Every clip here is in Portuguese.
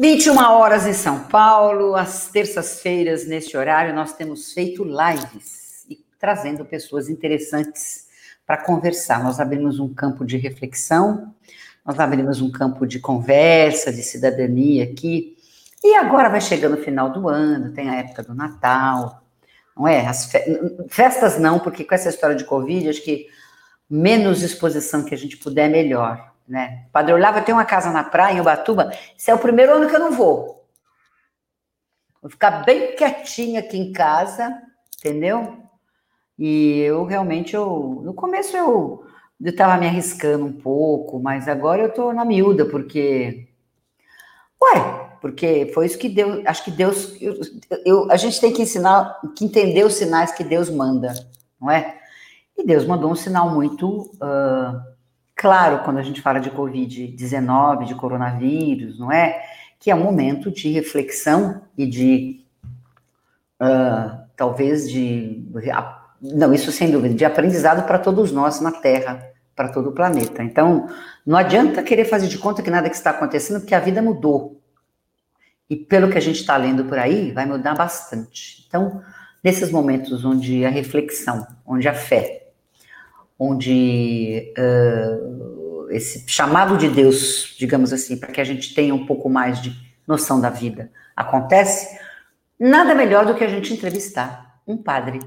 21 horas em São Paulo, às terças-feiras, neste horário, nós temos feito lives e trazendo pessoas interessantes para conversar. Nós abrimos um campo de reflexão, nós abrimos um campo de conversa, de cidadania aqui. E agora vai chegando o final do ano, tem a época do Natal, não é? As fe... festas não, porque com essa história de Covid, acho que menos exposição que a gente puder, melhor né? Padre Olavo tem uma casa na praia, em Ubatuba. Esse é o primeiro ano que eu não vou. Vou ficar bem quietinha aqui em casa, entendeu? E eu realmente, eu, no começo eu estava me arriscando um pouco, mas agora eu estou na miúda, porque. Ué, porque foi isso que Deus. Acho que Deus. Eu, eu, a gente tem que ensinar, que entender os sinais que Deus manda, não é? E Deus mandou um sinal muito. Uh, Claro, quando a gente fala de Covid-19, de coronavírus, não é? Que é um momento de reflexão e de, uh, talvez, de. Não, isso sem dúvida, de aprendizado para todos nós na Terra, para todo o planeta. Então, não adianta querer fazer de conta que nada que está acontecendo, porque a vida mudou. E pelo que a gente está lendo por aí, vai mudar bastante. Então, nesses momentos onde a reflexão, onde a fé, onde uh, esse chamado de Deus, digamos assim, para que a gente tenha um pouco mais de noção da vida acontece, nada melhor do que a gente entrevistar um padre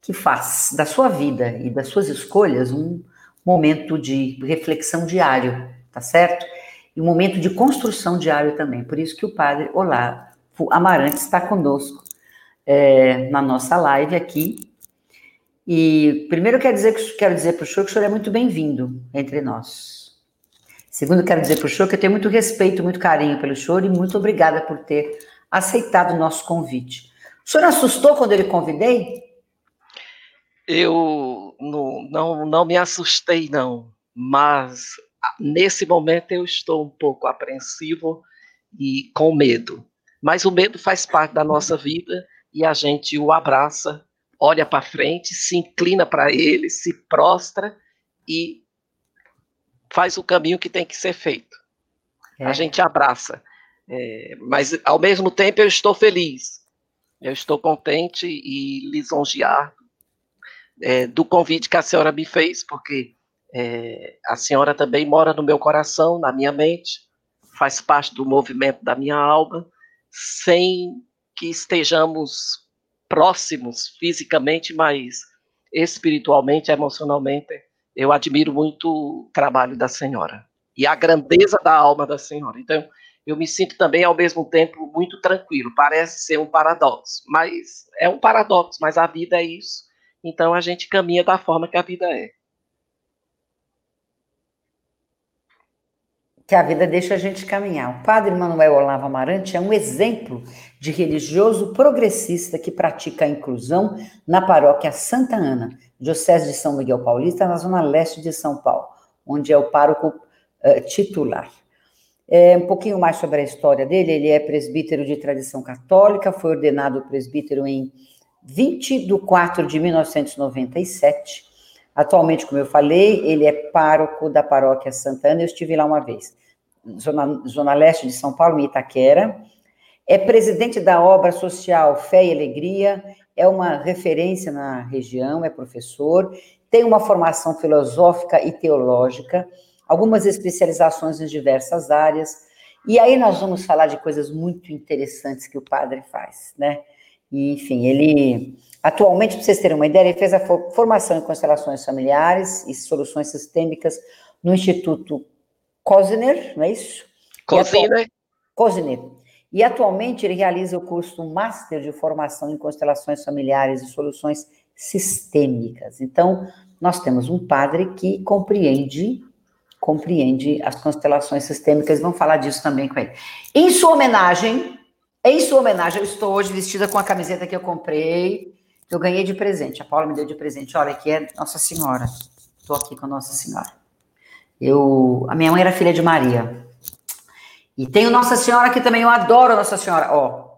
que faz da sua vida e das suas escolhas um momento de reflexão diário, tá certo? E um momento de construção diário também. Por isso que o padre Olavo Amarante está conosco é, na nossa live aqui, e primeiro quero dizer que quero dizer para o senhor que o senhor é muito bem-vindo entre nós. Segundo, quero dizer para o senhor que eu tenho muito respeito, muito carinho pelo senhor e muito obrigada por ter aceitado o nosso convite. O senhor assustou quando eu lhe convidei? Eu não, não, não me assustei, não, mas nesse momento eu estou um pouco apreensivo e com medo. Mas o medo faz parte da nossa vida e a gente o abraça olha para frente, se inclina para ele, se prostra e faz o caminho que tem que ser feito. É. A gente abraça. É, mas, ao mesmo tempo, eu estou feliz. Eu estou contente e lisonjeado é, do convite que a senhora me fez, porque é, a senhora também mora no meu coração, na minha mente, faz parte do movimento da minha alma, sem que estejamos próximos fisicamente, mas espiritualmente, emocionalmente, eu admiro muito o trabalho da senhora e a grandeza da alma da senhora. Então, eu me sinto também ao mesmo tempo muito tranquilo. Parece ser um paradoxo, mas é um paradoxo, mas a vida é isso. Então a gente caminha da forma que a vida é. que a vida deixa a gente caminhar. O padre Manuel Olavo Amarante é um exemplo de religioso progressista que pratica a inclusão na paróquia Santa Ana, Diocese de São Miguel Paulista, na zona leste de São Paulo, onde é o pároco uh, titular. É, um pouquinho mais sobre a história dele, ele é presbítero de tradição católica, foi ordenado presbítero em 20 de 4 de 1997, Atualmente, como eu falei, ele é pároco da paróquia Santana, eu estive lá uma vez, zona, zona leste de São Paulo, em Itaquera. É presidente da obra social Fé e Alegria, é uma referência na região, é professor, tem uma formação filosófica e teológica, algumas especializações em diversas áreas. E aí nós vamos falar de coisas muito interessantes que o padre faz, né? E, enfim, ele atualmente, para vocês terem uma ideia, ele fez a formação em constelações familiares e soluções sistêmicas no Instituto Cosner, não é isso? Cosner. Cosner. E atualmente ele realiza o curso Master de Formação em Constelações Familiares e Soluções Sistêmicas. Então, nós temos um padre que compreende compreende as constelações sistêmicas, vamos falar disso também com ele. Em sua homenagem, em sua homenagem, eu estou hoje vestida com a camiseta que eu comprei, que eu ganhei de presente. A Paula me deu de presente. Olha, aqui é Nossa Senhora. Estou aqui com Nossa Senhora. Eu, a minha mãe era filha de Maria. E tenho Nossa Senhora que também eu adoro Nossa Senhora. Ó,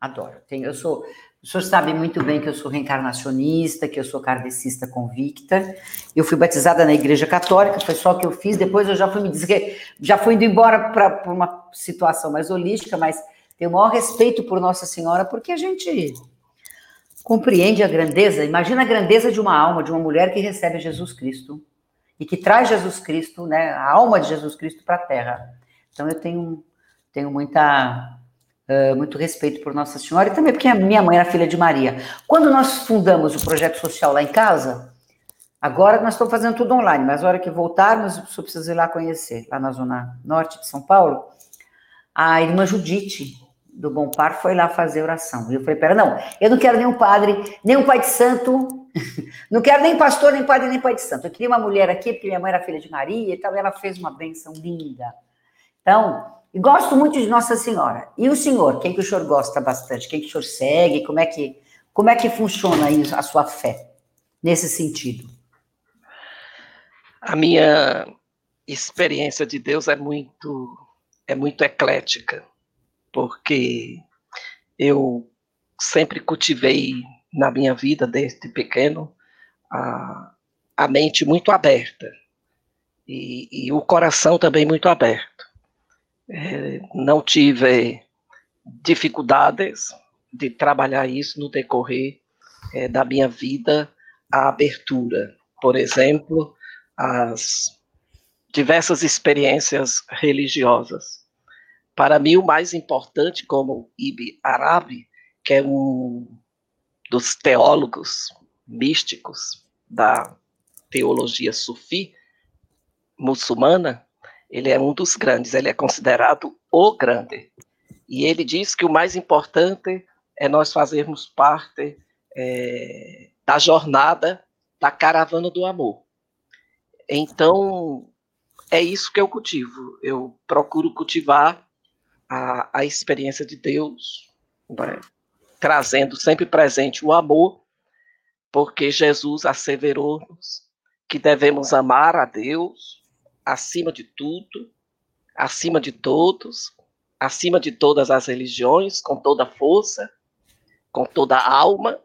adoro. Tenho, eu sou O senhor sabe muito bem que eu sou reencarnacionista, que eu sou kardecista convicta. Eu fui batizada na Igreja Católica, foi só o que eu fiz. Depois eu já fui me dizer, já fui indo embora para uma situação mais holística, mas tenho o maior respeito por Nossa Senhora, porque a gente compreende a grandeza. Imagina a grandeza de uma alma, de uma mulher que recebe Jesus Cristo e que traz Jesus Cristo, né, a alma de Jesus Cristo para a Terra. Então eu tenho tenho muita uh, muito respeito por Nossa Senhora e também porque a minha mãe era filha de Maria. Quando nós fundamos o projeto social lá em casa, agora nós estamos fazendo tudo online, mas na hora que voltarmos, só precisa ir lá conhecer, lá na zona norte de São Paulo, a irmã Judite do Bom Par foi lá fazer oração. E eu falei, pera, não, eu não quero nenhum padre, nem um pai de santo, não quero nem pastor, nem padre, nem pai de santo. Eu queria uma mulher aqui, porque minha mãe era filha de Maria e tal, e ela fez uma benção linda. Então, gosto muito de Nossa Senhora. E o senhor, quem que o senhor gosta bastante? Quem que o senhor segue? Como é que, como é que funciona a sua fé nesse sentido? A minha experiência de Deus é muito é muito eclética, porque eu sempre cultivei na minha vida desde pequeno a, a mente muito aberta e, e o coração também muito aberto. É, não tive dificuldades de trabalhar isso no decorrer é, da minha vida, a abertura, por exemplo, as diversas experiências religiosas. Para mim, o mais importante, como Ibn Arabi, que é um dos teólogos místicos da teologia sufi muçulmana, ele é um dos grandes, ele é considerado o grande. E ele diz que o mais importante é nós fazermos parte é, da jornada da caravana do amor. Então, é isso que eu cultivo. Eu procuro cultivar a, a experiência de Deus, né? trazendo sempre presente o amor, porque Jesus asseverou-nos que devemos amar a Deus acima de tudo, acima de todos, acima de todas as religiões, com toda força, com toda alma,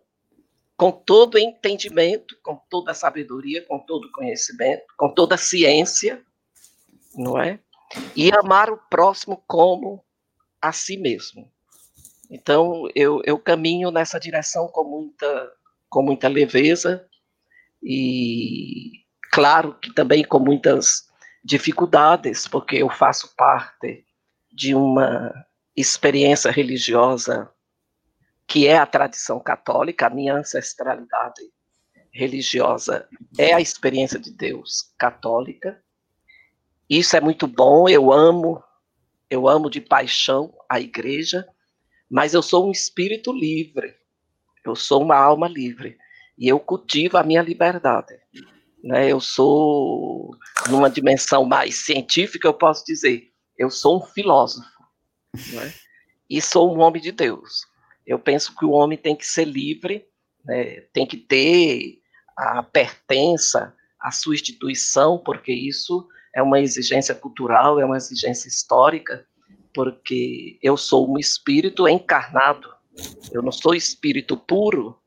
com todo entendimento, com toda sabedoria, com todo conhecimento, com toda ciência, não é? E amar o próximo como a si mesmo. Então, eu, eu caminho nessa direção com muita, com muita leveza e, claro, que também com muitas dificuldades, porque eu faço parte de uma experiência religiosa que é a tradição católica, a minha ancestralidade religiosa é a experiência de Deus católica. Isso é muito bom, eu amo, eu amo de paixão a igreja, mas eu sou um espírito livre. Eu sou uma alma livre e eu cultivo a minha liberdade. Né? Eu sou, numa dimensão mais científica, eu posso dizer, eu sou um filósofo. Né? E sou um homem de Deus. Eu penso que o homem tem que ser livre, né? tem que ter a pertença à sua instituição, porque isso é uma exigência cultural, é uma exigência histórica, porque eu sou um espírito encarnado. Eu não sou espírito puro,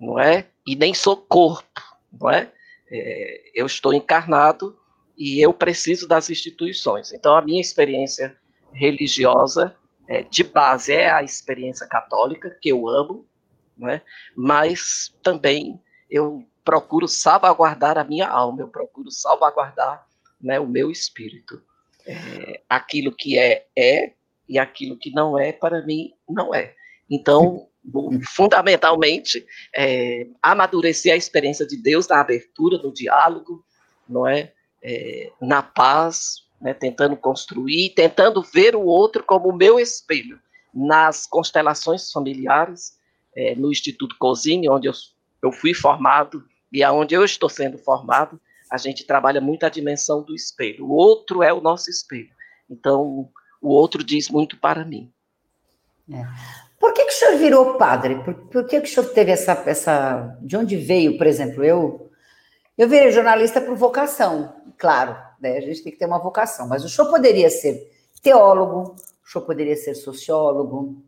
não é? E nem sou corpo, não é? É, eu estou encarnado e eu preciso das instituições. Então, a minha experiência religiosa é, de base é a experiência católica, que eu amo, né? mas também eu procuro salvaguardar a minha alma, eu procuro salvaguardar né, o meu espírito. É, aquilo que é, é, e aquilo que não é, para mim, não é. Então, fundamentalmente, é, amadurecer a experiência de Deus na abertura, no diálogo, não é? é na paz, né? tentando construir, tentando ver o outro como o meu espelho. Nas constelações familiares, é, no Instituto Cozine, onde eu, eu fui formado e aonde eu estou sendo formado, a gente trabalha muito a dimensão do espelho. O outro é o nosso espelho. Então, o outro diz muito para mim. É. O senhor virou padre? Por, por que, que o senhor teve essa, essa. De onde veio, por exemplo, eu. Eu virei jornalista por vocação, claro, né? a gente tem que ter uma vocação, mas o senhor poderia ser teólogo, o senhor poderia ser sociólogo,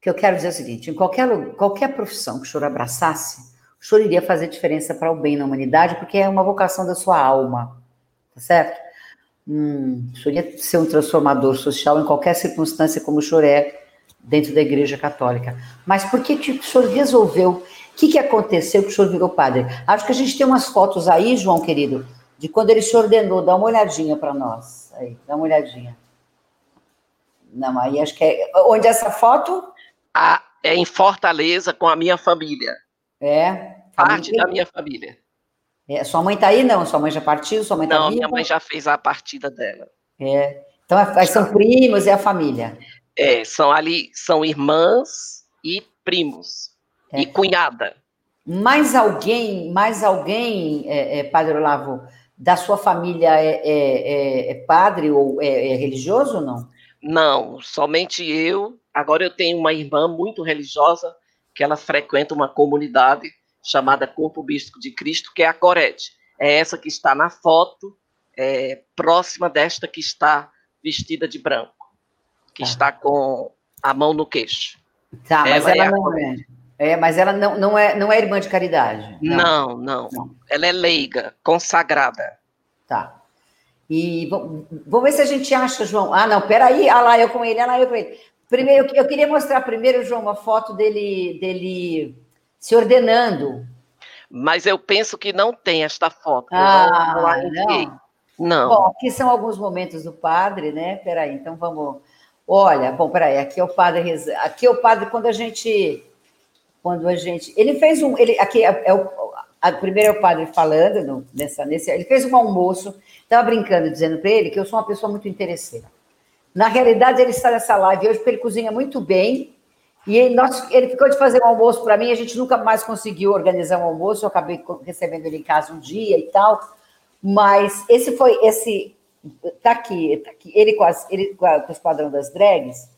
que eu quero dizer é o seguinte: em qualquer, qualquer profissão que o senhor abraçasse, o senhor iria fazer diferença para o bem na humanidade, porque é uma vocação da sua alma, tá certo? Hum, o senhor ia ser um transformador social em qualquer circunstância, como o senhor é dentro da Igreja Católica. Mas por que, que o senhor resolveu? O que, que aconteceu que o senhor virou padre? Acho que a gente tem umas fotos aí, João querido, de quando ele se ordenou. Dá uma olhadinha para nós. Aí, dá uma olhadinha. Não, aí acho que é. Onde é essa foto? a, é em Fortaleza com a minha família. É. Parte da minha família. É, sua mãe está aí, não? Sua mãe já partiu? Sua mãe tá não, viva? minha mãe já fez a partida dela. É. Então, aí são primos e a família. É, são ali, são irmãs e primos. É. E cunhada. Mais alguém, mais alguém, é, é, Padre Olavo, da sua família é, é, é, padre ou é, religioso ou não? Não, somente eu Agora eu tenho uma irmã muito religiosa que ela frequenta uma comunidade chamada Corpo Místico de Cristo, que é a Corete. É essa que está na foto, é, próxima desta que está vestida de branco, que tá. está com a mão no queixo. Tá, mas ela, ela é não é. É, mas ela não, não, é, não é irmã de caridade. Não. não, não. não. Ela é leiga, consagrada. Tá. E vamos ver se a gente acha, João. Ah, não, peraí. Ah lá, eu com ele, ah lá, eu com ele. Primeiro, eu queria mostrar primeiro, João, uma foto dele, dele se ordenando. Mas eu penso que não tem esta foto. Ah, não, não. não. Bom, aqui são alguns momentos do padre, né? Peraí, então vamos. Olha, bom, peraí, aqui é o padre. Aqui é o padre quando a gente. Quando a gente. Ele fez um. Ele, aqui é, é o. A, primeiro é o padre falando no, nessa, nesse. Ele fez um almoço, estava brincando, dizendo para ele que eu sou uma pessoa muito interesseira. Na realidade, ele está nessa live hoje porque ele cozinha muito bem. E ele, nós, ele ficou de fazer um almoço para mim, a gente nunca mais conseguiu organizar um almoço, eu acabei recebendo ele em casa um dia e tal. Mas esse foi, esse, tá aqui, tá aqui ele, com as, ele com, o Esquadrão das Drags,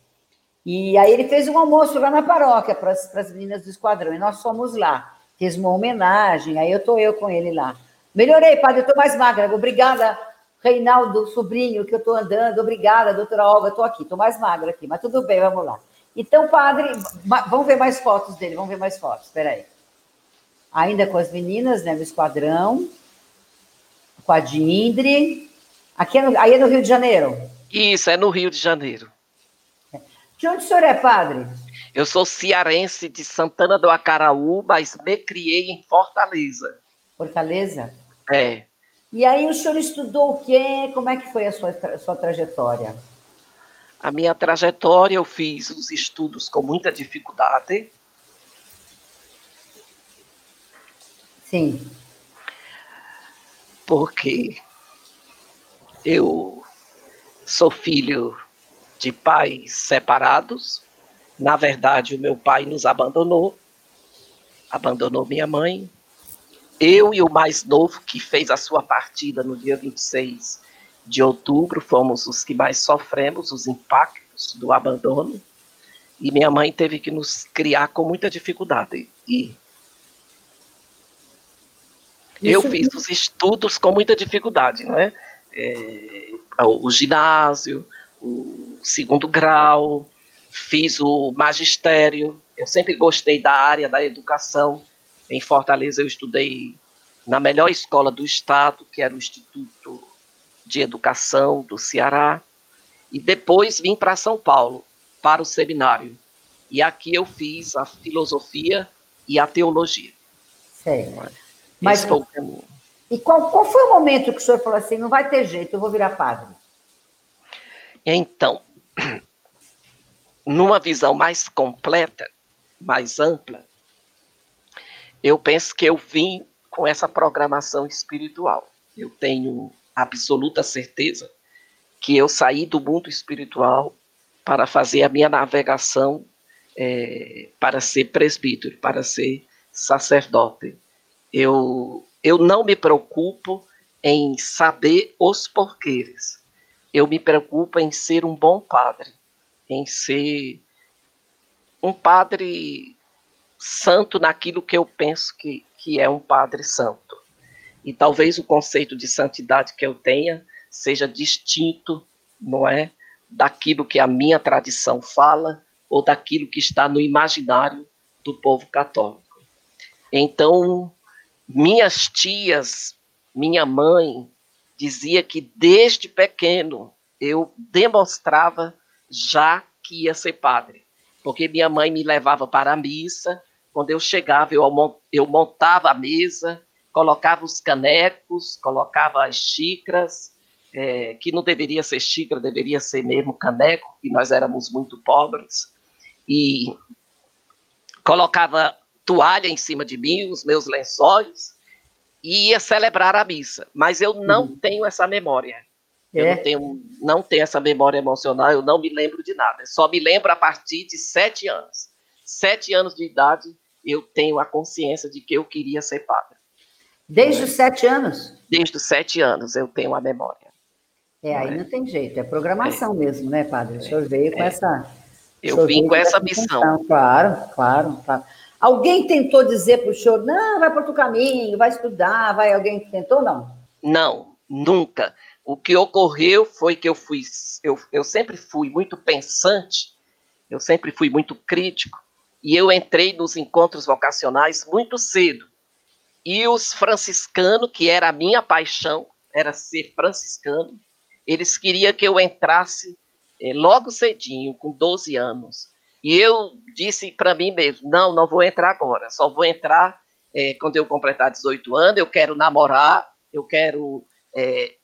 e aí ele fez um almoço lá na paróquia para as meninas do Esquadrão, e nós fomos lá, fez uma homenagem, aí eu estou eu com ele lá. Melhorei, padre, eu estou mais magra, obrigada Reinaldo, sobrinho, que eu estou andando, obrigada, doutora Olga, estou aqui, estou mais magra aqui, mas tudo bem, vamos lá. Então, padre, vamos ver mais fotos dele, vamos ver mais fotos, espera aí. Ainda com as meninas, né, no esquadrão, com a Dindre. Aqui é no, aí é no Rio de Janeiro? Isso, é no Rio de Janeiro. De onde o senhor é, padre? Eu sou cearense de Santana do Acaraú, mas me criei em Fortaleza. Fortaleza? É. E aí o senhor estudou o quê? Como é que foi a sua, sua trajetória? A minha trajetória, eu fiz os estudos com muita dificuldade. Sim. Porque eu sou filho de pais separados. Na verdade, o meu pai nos abandonou, abandonou minha mãe, eu e o mais novo, que fez a sua partida no dia 26 de outubro, fomos os que mais sofremos os impactos do abandono. E minha mãe teve que nos criar com muita dificuldade. E eu fiz os estudos com muita dificuldade, não é? É o ginásio, o segundo grau, fiz o magistério. Eu sempre gostei da área da educação em Fortaleza eu estudei na melhor escola do estado, que era o Instituto de Educação do Ceará, e depois vim para São Paulo, para o seminário. E aqui eu fiz a filosofia e a teologia. Certo. É? Mas, E qual, qual foi o momento que o senhor falou assim, não vai ter jeito, eu vou virar padre? Então, numa visão mais completa, mais ampla, eu penso que eu vim com essa programação espiritual. Eu tenho absoluta certeza que eu saí do mundo espiritual para fazer a minha navegação é, para ser presbítero, para ser sacerdote. Eu, eu não me preocupo em saber os porquês. Eu me preocupo em ser um bom padre, em ser um padre santo naquilo que eu penso que, que é um padre santo. E talvez o conceito de santidade que eu tenha seja distinto, não é, daquilo que a minha tradição fala ou daquilo que está no imaginário do povo católico. Então, minhas tias, minha mãe, dizia que desde pequeno eu demonstrava já que ia ser padre, porque minha mãe me levava para a missa, quando eu chegava eu, eu montava a mesa, colocava os canecos, colocava as xícaras, é, que não deveria ser xícara, deveria ser mesmo caneco, que nós éramos muito pobres, e colocava toalha em cima de mim, os meus lençóis, e ia celebrar a missa. Mas eu não uhum. tenho essa memória. É. Eu não tenho, não tenho essa memória emocional, eu não me lembro de nada. só me lembro a partir de sete anos. Sete anos de idade, eu tenho a consciência de que eu queria ser padre. Desde os sete anos? Desde os sete anos eu tenho a memória. É, aí não tem jeito, é programação é. mesmo, né, padre? O senhor veio com é. essa. Eu vim com essa missão. Claro, claro, claro. Alguém tentou dizer para o senhor, não, vai para outro caminho, vai estudar, vai. Alguém tentou, não? Não, nunca. O que ocorreu foi que eu fui, eu, eu sempre fui muito pensante, eu sempre fui muito crítico, e eu entrei nos encontros vocacionais muito cedo. E os franciscanos, que era a minha paixão, era ser franciscano, eles queriam que eu entrasse eh, logo cedinho, com 12 anos. E eu disse para mim mesmo: não, não vou entrar agora, só vou entrar é, quando eu completar 18 anos. Eu quero namorar, eu quero é,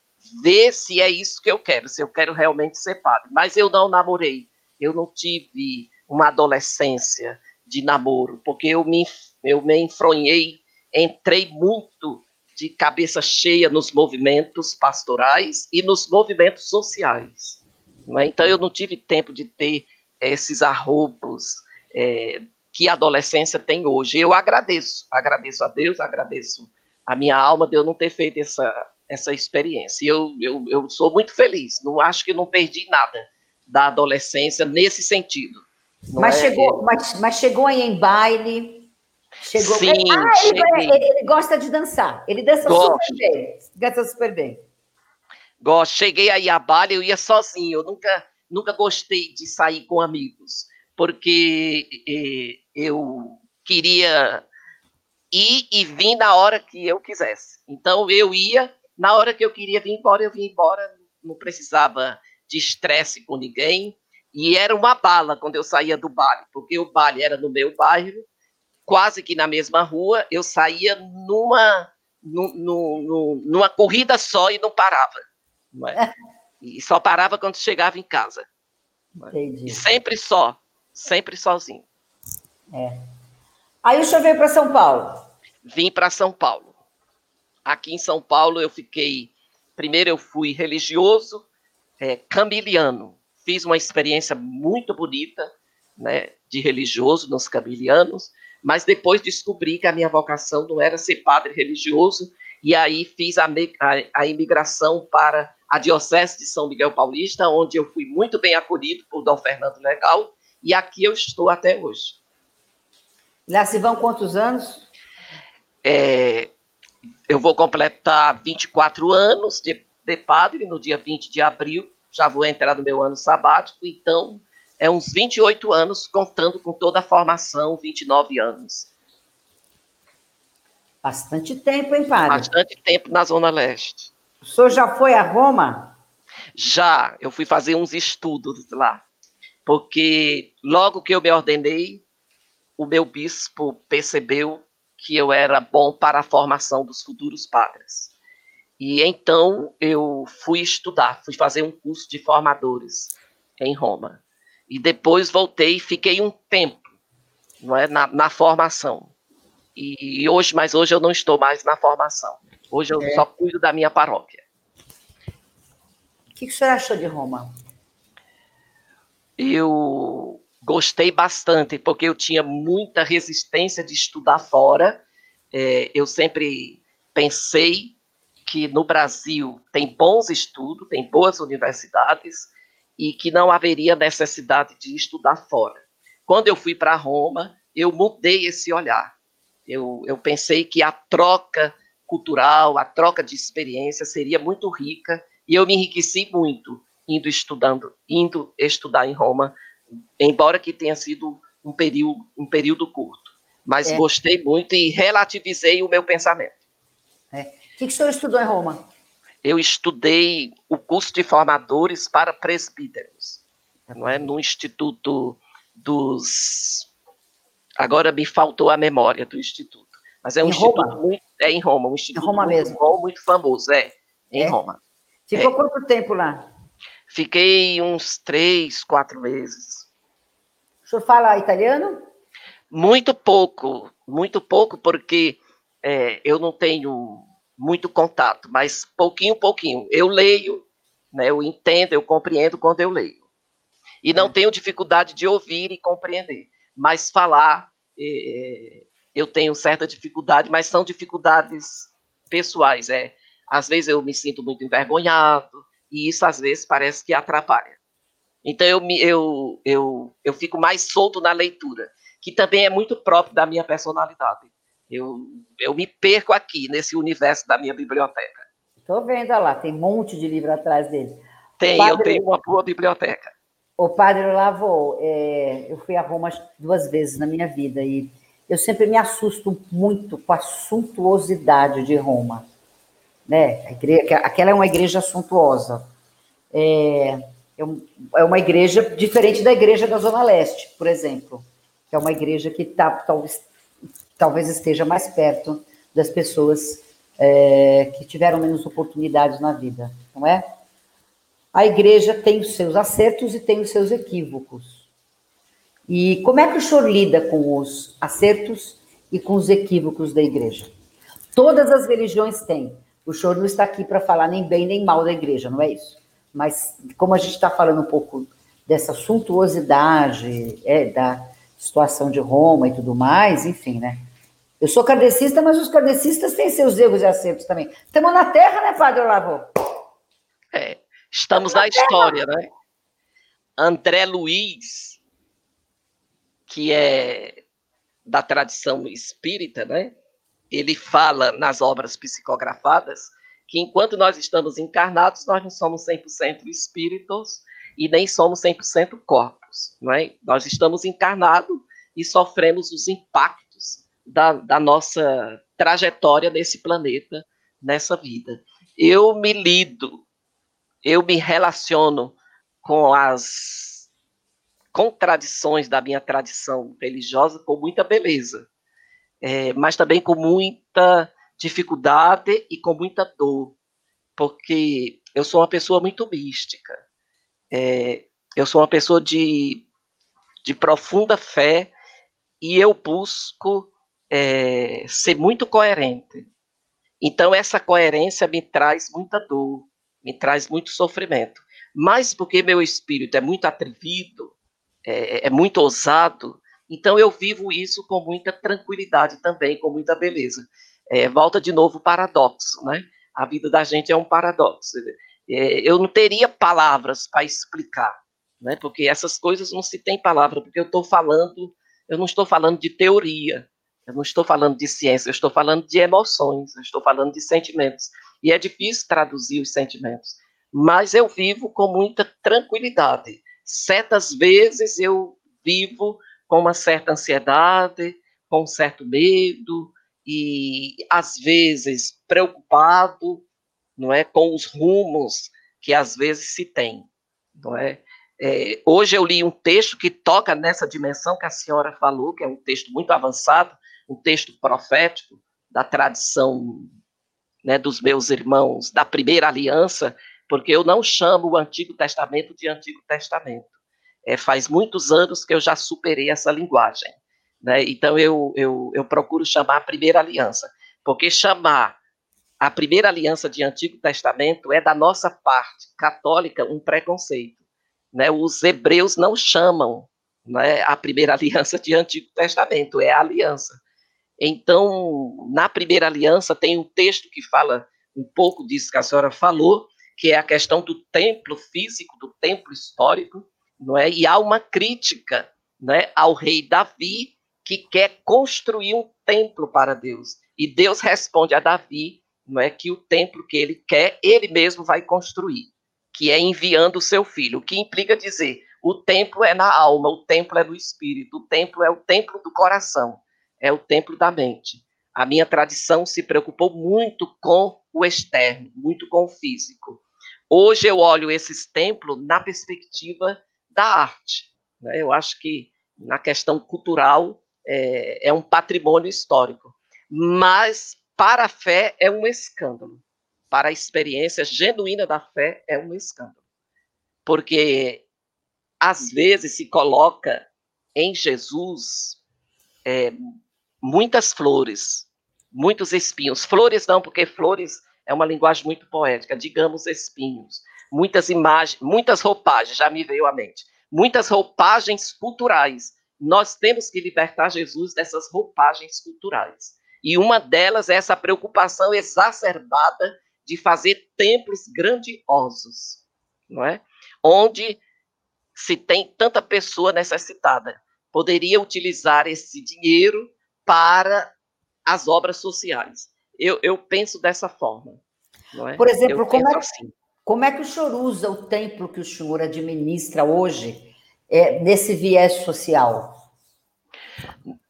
ver se é isso que eu quero, se eu quero realmente ser padre. Mas eu não namorei, eu não tive uma adolescência de namoro, porque eu me, eu me enfronhei, entrei muito de cabeça cheia nos movimentos pastorais e nos movimentos sociais. É? Então eu não tive tempo de ter esses arrobos é, que a adolescência tem hoje. Eu agradeço, agradeço a Deus, agradeço a minha alma de eu não ter feito essa, essa experiência. Eu, eu, eu sou muito feliz, não acho que não perdi nada da adolescência nesse sentido. Mas, é, chegou, mas, mas chegou aí em baile, chegou. Sim, ah, ele, ele, ele, gosta de dançar. Ele dança Gosto. super bem. Dança super bem. Gosto. Cheguei aí a baile, eu ia sozinho. Eu nunca nunca gostei de sair com amigos, porque eh, eu queria ir e vir na hora que eu quisesse. Então eu ia, na hora que eu queria vir embora, eu vim embora, não precisava de estresse com ninguém. E era uma bala quando eu saía do baile, porque o baile era no meu bairro, quase que na mesma rua, eu saía numa, numa corrida só e não parava. Não é? E só parava quando chegava em casa. Entendi. E sempre só, sempre sozinho. É. Aí o senhor veio para São Paulo? Vim para São Paulo. Aqui em São Paulo eu fiquei. Primeiro eu fui religioso, é, camiliano. Fiz uma experiência muito bonita né, de religioso nos camilianos, mas depois descobri que a minha vocação não era ser padre religioso, e aí fiz a, a, a imigração para a Diocese de São Miguel Paulista, onde eu fui muito bem acolhido por Dom Fernando Legal, e aqui eu estou até hoje. Lá se vão quantos anos? É, eu vou completar 24 anos de, de padre no dia 20 de abril, já vou entrar no meu ano sabático, então é uns 28 anos, contando com toda a formação, 29 anos. Bastante tempo, hein, padre? Bastante tempo na Zona Leste. O senhor já foi a Roma? Já, eu fui fazer uns estudos lá. Porque logo que eu me ordenei, o meu bispo percebeu que eu era bom para a formação dos futuros padres. E então eu fui estudar, fui fazer um curso de formadores em Roma. E depois voltei e fiquei um tempo não é, na, na formação. E hoje, mas hoje eu não estou mais na formação. Hoje eu é. só cuido da minha paróquia. O que, você achou de Roma? Eu gostei bastante, porque eu tinha muita resistência de estudar fora. É, eu sempre pensei que no Brasil tem bons estudos, tem boas universidades, e que não haveria necessidade de estudar fora. Quando eu fui para Roma, eu mudei esse olhar. Eu, eu pensei que a troca cultural, a troca de experiência seria muito rica e eu me enriqueci muito indo estudando, indo estudar em Roma embora que tenha sido um período, um período curto. Mas é. gostei muito e relativizei o meu pensamento. É. O que, que o senhor estudou em Roma? Eu estudei o curso de formadores para presbíteros, não é? no Instituto dos. Agora me faltou a memória do instituto, mas é um em instituto Roma? muito é em Roma, um instituto em Roma muito mesmo. bom, muito famoso, é em é? Roma. Ficou é. quanto tempo lá? Fiquei uns três, quatro meses. O senhor fala italiano? Muito pouco, muito pouco, porque é, eu não tenho muito contato, mas pouquinho, pouquinho. Eu leio, né, eu entendo, eu compreendo quando eu leio. E não é. tenho dificuldade de ouvir e compreender, mas falar é, eu tenho certa dificuldade, mas são dificuldades pessoais. É, às vezes eu me sinto muito envergonhado e isso às vezes parece que atrapalha. Então eu, eu, eu, eu fico mais solto na leitura que também é muito próprio da minha personalidade. Eu, eu me perco aqui, nesse universo da minha biblioteca. Estou vendo lá, tem um monte de livro atrás dele. Tem, padre, eu tenho uma boa biblioteca. O padre Lavo, é, eu fui a Roma duas vezes na minha vida e eu sempre me assusto muito com a suntuosidade de Roma. Né? Igreja, aquela é uma igreja suntuosa. É, é uma igreja diferente da igreja da Zona Leste, por exemplo que é uma igreja que tá, talvez, talvez esteja mais perto das pessoas é, que tiveram menos oportunidades na vida, não é? A igreja tem os seus acertos e tem os seus equívocos. E como é que o senhor lida com os acertos e com os equívocos da igreja? Todas as religiões têm. O senhor não está aqui para falar nem bem nem mal da igreja, não é isso? Mas como a gente está falando um pouco dessa suntuosidade, é, da, situação de Roma e tudo mais, enfim, né? Eu sou kardecista, mas os kardecistas têm seus erros e acertos também. Estamos na Terra, né, Padre Olavo? Estamos na, história, né? André Luiz, que é da tradição espírita, né? Ele fala nas obras psicografadas que enquanto nós estamos encarnados, nós não somos 100% espíritos e nem somos 100% corpos corpos. Não é? Nós estamos encarnados e sofremos os impactos da, da nossa trajetória nesse planeta, nessa vida. Eu me lido, eu me relaciono com as contradições da minha tradição religiosa com muita beleza, é, mas também com muita dificuldade e com muita dor, porque eu sou uma pessoa muito mística. É, eu sou uma pessoa de, de profunda fé e eu busco é, ser muito coerente. Então, essa coerência me traz muita dor, me traz muito sofrimento. Mas porque meu espírito é muito atrevido, é, é muito ousado, então eu vivo isso com muita tranquilidade também, com muita beleza. É, volta de novo o paradoxo, né? A vida da gente é um paradoxo. É, eu não teria palavras para explicar né? Porque essas coisas não se tem palavra, porque eu estou falando, eu não estou falando de teoria, eu não estou falando de ciência, eu estou falando de emoções, eu estou falando de sentimentos. E é difícil traduzir os sentimentos, mas eu vivo com muita tranquilidade. Certas vezes eu vivo com uma certa ansiedade, com um certo medo e às vezes preocupado, não é, com os rumos que às vezes se tem, não é? É, hoje eu li um texto que toca nessa dimensão que a senhora falou, que é um texto muito avançado, um texto profético da tradição né, dos meus irmãos da primeira aliança, porque eu não chamo o Antigo Testamento de Antigo Testamento. É, faz muitos anos que eu já superei essa linguagem. Né? Então eu, eu, eu procuro chamar a primeira aliança, porque chamar a primeira aliança de Antigo Testamento é da nossa parte católica um preconceito. Né? Os hebreus não chamam né, a primeira aliança de Antigo Testamento, é a aliança. Então, na primeira aliança, tem um texto que fala um pouco disso que a senhora falou, que é a questão do templo físico, do templo histórico, não é? E há uma crítica, né, ao rei Davi que quer construir um templo para Deus. E Deus responde a Davi, não é que o templo que ele quer, ele mesmo vai construir que é enviando o seu filho, o que implica dizer O templo é na alma, o templo é no espírito, o templo é o templo do coração, é o templo da mente. A minha tradição se preocupou muito com o externo, muito com o físico. Hoje eu olho esses templos na perspectiva da arte. Né? Eu acho que na questão cultural é, é um patrimônio histórico, mas para a fé é um escândalo. Para a experiência genuína da fé é um escândalo. Porque às vezes se coloca em Jesus é, muitas flores, muitos espinhos. Flores não, porque flores é uma linguagem muito poética, digamos espinhos. Muitas imagens, muitas roupagens, já me veio à mente. Muitas roupagens culturais. Nós temos que libertar Jesus dessas roupagens culturais. E uma delas é essa preocupação exacerbada de fazer templos grandiosos, não é? Onde se tem tanta pessoa necessitada. Poderia utilizar esse dinheiro para as obras sociais. Eu, eu penso dessa forma. É? Por exemplo, como é, assim. como é, que o senhor usa o templo que o senhor administra hoje é, nesse viés social?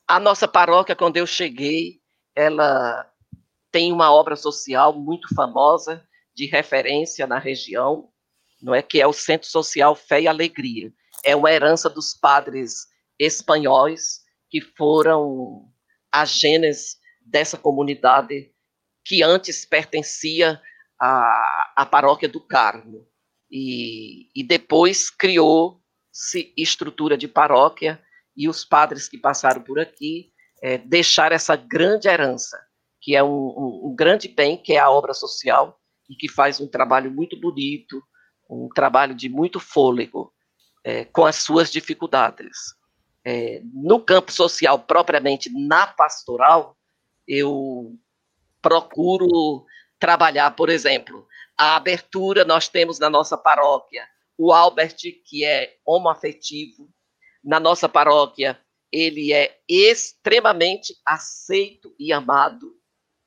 A nossa paróquia, quando eu cheguei, ela tem uma obra social muito famosa, de referência na região, não é que é o Centro Social Fé e Alegria. É uma herança dos padres espanhóis que foram a gênese dessa comunidade que antes pertencia à, à paróquia do Carmo. E, e depois criou-se estrutura de paróquia e os padres que passaram por aqui é, deixaram essa grande herança, que é um, um, um grande bem, que é a obra social, e que faz um trabalho muito bonito, um trabalho de muito fôlego, é, com as suas dificuldades é, no campo social propriamente na pastoral, eu procuro trabalhar, por exemplo, a abertura nós temos na nossa paróquia o Albert, que é homoafetivo. Na nossa paróquia, ele é extremamente aceito e amado,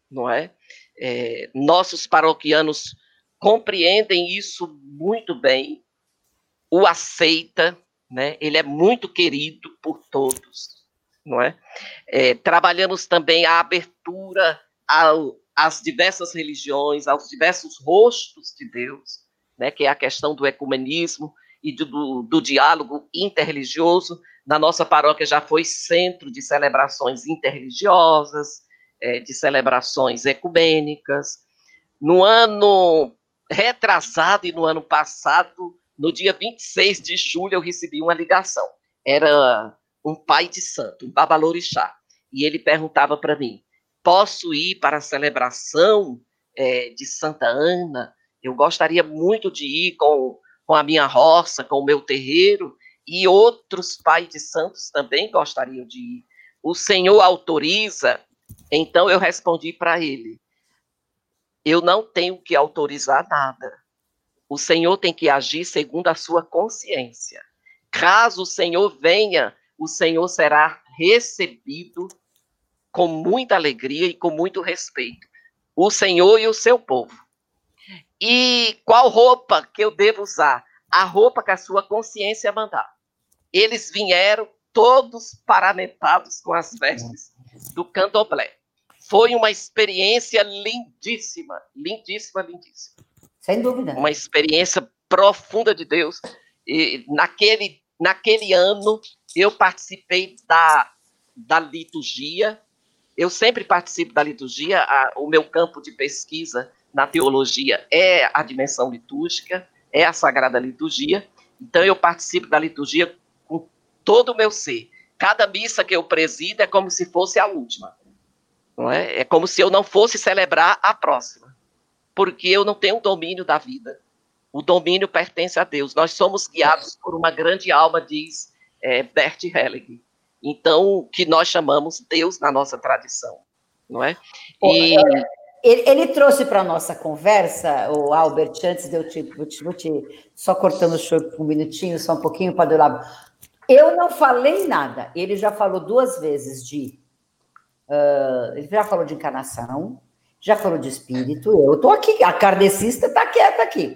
não é? é nossos paroquianos compreendem isso muito bem, o aceita, né? Ele é muito querido por todos, não é? é trabalhamos também a abertura ao, às diversas religiões, aos diversos rostos de Deus, né? Que é a questão do ecumenismo e do, do, diálogo interreligioso. Na nossa paróquia já foi centro de celebrações interreligiosas, é, de celebrações ecumênicas. No ano retrasado e no ano passado, no dia 26 de julho, eu recebi uma ligação. Era um pai de santo, um babalorixá. E ele perguntava para mim: posso ir para a celebração é, de Santa Ana? Eu gostaria muito de ir com, com a minha roça, com o meu terreiro, e outros pais de santos também gostariam de ir. O Senhor autoriza? Então eu respondi para ele: eu não tenho que autorizar nada. O Senhor tem que agir segundo a sua consciência. Caso o Senhor venha, o Senhor será recebido com muita alegria e com muito respeito. O Senhor e o seu povo. E qual roupa que eu devo usar? A roupa que a sua consciência mandar. Eles vieram todos paramentados com as vestes do candomblé. Foi uma experiência lindíssima, lindíssima, lindíssima. Sem dúvida. Uma experiência profunda de Deus. E naquele, naquele ano, eu participei da, da liturgia. Eu sempre participo da liturgia. A, o meu campo de pesquisa na teologia é a dimensão litúrgica, é a sagrada liturgia. Então, eu participo da liturgia com todo o meu ser. Cada missa que eu presido é como se fosse a última. Não é? é como se eu não fosse celebrar a próxima porque eu não tenho o domínio da vida. O domínio pertence a Deus. Nós somos guiados por uma grande alma, diz é, Bert Helling. Então, o que nós chamamos Deus na nossa tradição, não é? E... É, ele, ele trouxe para a nossa conversa, o Albert, antes de eu te, vou te, vou te só cortando o show um minutinho, só um pouquinho para do lado. Eu não falei nada. Ele já falou duas vezes de. Uh, ele já falou de encarnação, já falou de espírito, eu estou aqui, a kardecista está quieta aqui.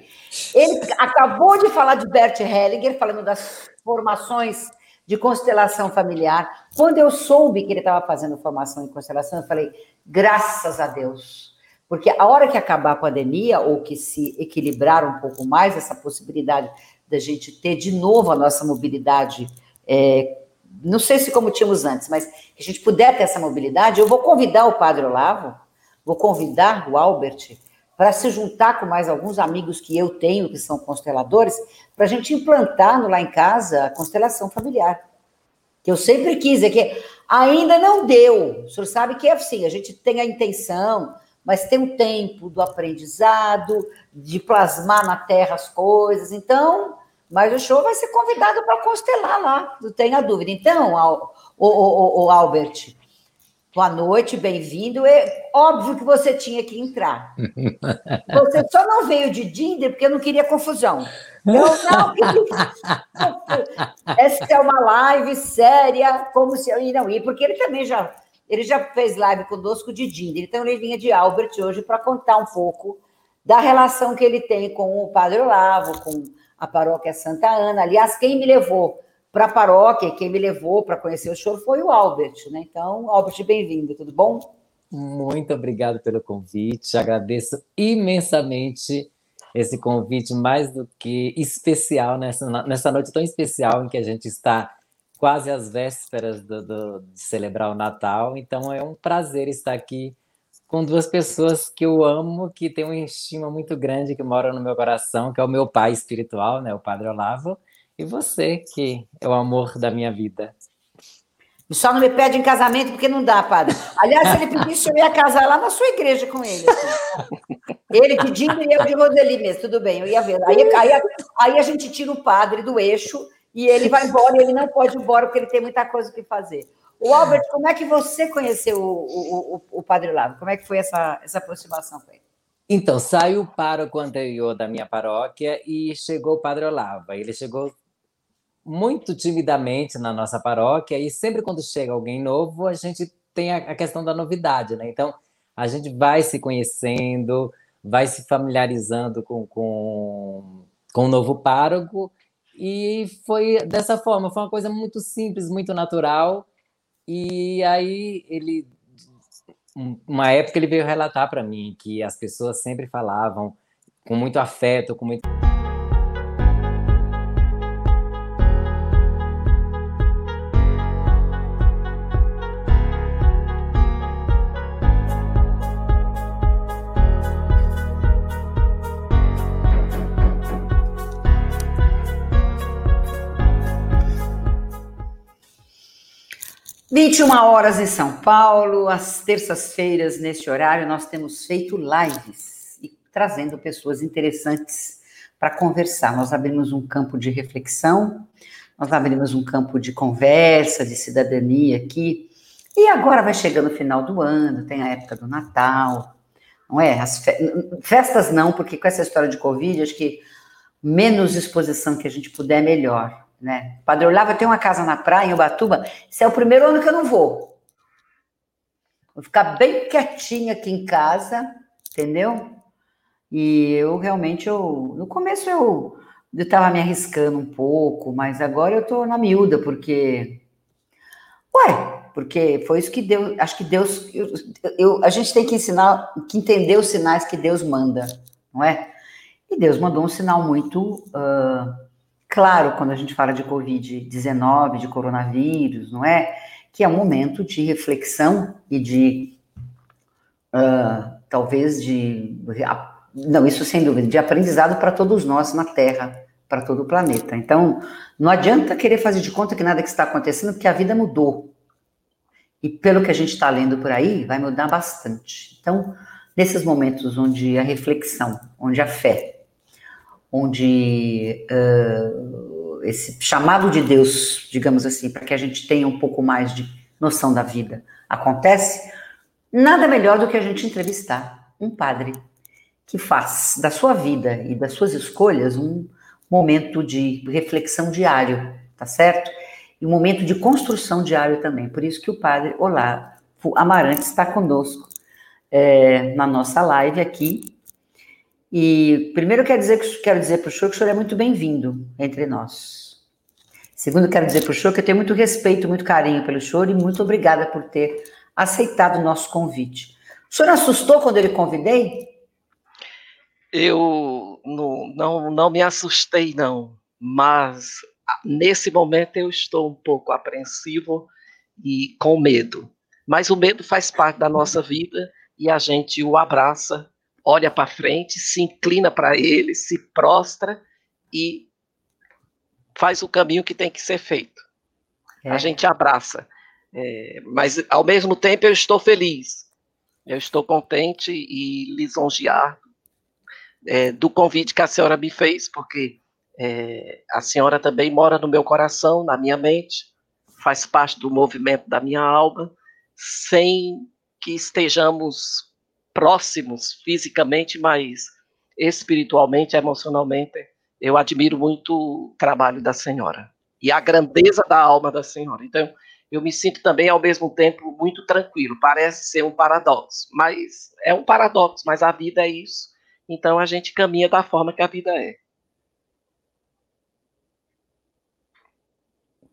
Ele acabou de falar de Bert Hellinger, falando das formações de constelação familiar. Quando eu soube que ele estava fazendo formação em constelação, eu falei, graças a Deus. Porque a hora que acabar a pandemia, ou que se equilibrar um pouco mais essa possibilidade da gente ter de novo a nossa mobilidade, é, não sei se como tínhamos antes, mas que a gente puder ter essa mobilidade, eu vou convidar o Padre Olavo, vou convidar o Albert para se juntar com mais alguns amigos que eu tenho, que são consteladores, para a gente implantar no, lá em casa a constelação familiar. Que eu sempre quis, é que ainda não deu. O senhor sabe que é assim, a gente tem a intenção, mas tem o tempo do aprendizado, de plasmar na terra as coisas. Então, mas o show vai ser convidado para constelar lá, não tenha dúvida. Então, o, o, o Albert, Boa noite, bem-vindo. É óbvio que você tinha que entrar. Você só não veio de Dinder porque eu não queria confusão. Eu não Essa é uma live séria, como se eu não ir, porque ele também já ele já fez live conosco de Dinder, então ele vinha de Albert hoje para contar um pouco da relação que ele tem com o Padre Olavo, com a paróquia Santa Ana. Aliás, quem me levou para a paróquia, quem me levou para conhecer o choro foi o Albert, né? Então, Albert, bem-vindo, tudo bom? Muito obrigado pelo convite, agradeço imensamente esse convite, mais do que especial, nessa, nessa noite tão especial em que a gente está quase às vésperas do, do, de celebrar o Natal. Então, é um prazer estar aqui com duas pessoas que eu amo, que têm uma estima muito grande, que moram no meu coração, que é o meu pai espiritual, né, o Padre Olavo, e você, que é o amor da minha vida. Só não me pede em casamento porque não dá, padre. Aliás, se ele pedisse, eu ia casar lá na sua igreja com ele. Assim. Ele pedindo e eu de Roseli mesmo, tudo bem, eu ia ver. Aí, aí, aí a gente tira o padre do eixo e ele vai embora e ele não pode ir embora porque ele tem muita coisa que fazer. O Albert, como é que você conheceu o, o, o, Padre Lavo? Como é que foi essa, essa aproximação com ele? Então, saiu o pároco anterior da minha paróquia e chegou o Padre Olavo. Ele chegou muito timidamente na nossa paróquia e sempre quando chega alguém novo, a gente tem a, questão da novidade, né? Então, a gente vai se conhecendo, vai se familiarizando com, com, com o novo pároco e foi dessa forma, foi uma coisa muito simples, muito natural. E aí ele uma época ele veio relatar para mim que as pessoas sempre falavam com muito afeto, com muito 21 horas em São Paulo, às terças-feiras, neste horário, nós temos feito lives e trazendo pessoas interessantes para conversar. Nós abrimos um campo de reflexão, nós abrimos um campo de conversa, de cidadania aqui. E agora vai chegando o final do ano, tem a época do Natal, não é? As fe... festas não, porque com essa história de Covid, acho que menos exposição que a gente puder, melhor né? Padre Olavo tem uma casa na praia, em Ubatuba. Esse é o primeiro ano que eu não vou. Vou ficar bem quietinha aqui em casa, entendeu? E eu realmente, eu, no começo eu estava me arriscando um pouco, mas agora eu estou na miúda, porque. Ué, porque foi isso que Deus. Acho que Deus. Eu, eu, a gente tem que ensinar, que entender os sinais que Deus manda, não é? E Deus mandou um sinal muito. Uh, Claro, quando a gente fala de Covid-19, de coronavírus, não é? Que é um momento de reflexão e de, uh, talvez, de. Não, isso sem dúvida, de aprendizado para todos nós na Terra, para todo o planeta. Então, não adianta querer fazer de conta que nada que está acontecendo, porque a vida mudou. E pelo que a gente está lendo por aí, vai mudar bastante. Então, nesses momentos onde a reflexão, onde a fé, onde uh, esse chamado de Deus, digamos assim, para que a gente tenha um pouco mais de noção da vida acontece, nada melhor do que a gente entrevistar um padre que faz da sua vida e das suas escolhas um momento de reflexão diário, tá certo? E um momento de construção diário também. Por isso que o padre Olá Amarante está conosco é, na nossa live aqui. E primeiro quero dizer que quero dizer para o senhor que o senhor é muito bem-vindo entre nós. Segundo, quero dizer para o senhor que eu tenho muito respeito, muito carinho pelo senhor e muito obrigada por ter aceitado o nosso convite. O senhor assustou quando eu lhe convidei? Eu não, não, não me assustei, não, mas nesse momento eu estou um pouco apreensivo e com medo. Mas o medo faz parte da nossa vida e a gente o abraça, olha para frente, se inclina para ele, se prostra e faz o caminho que tem que ser feito. É. A gente abraça. É, mas ao mesmo tempo eu estou feliz, eu estou contente e lisonjeado é, do convite que a senhora me fez, porque é, a senhora também mora no meu coração, na minha mente, faz parte do movimento da minha alma, sem que estejamos próximos fisicamente, mas espiritualmente, emocionalmente, eu admiro muito o trabalho da senhora e a grandeza da alma da senhora. Então, eu me sinto também ao mesmo tempo muito tranquilo. Parece ser um paradoxo, mas é um paradoxo, mas a vida é isso. Então a gente caminha da forma que a vida é.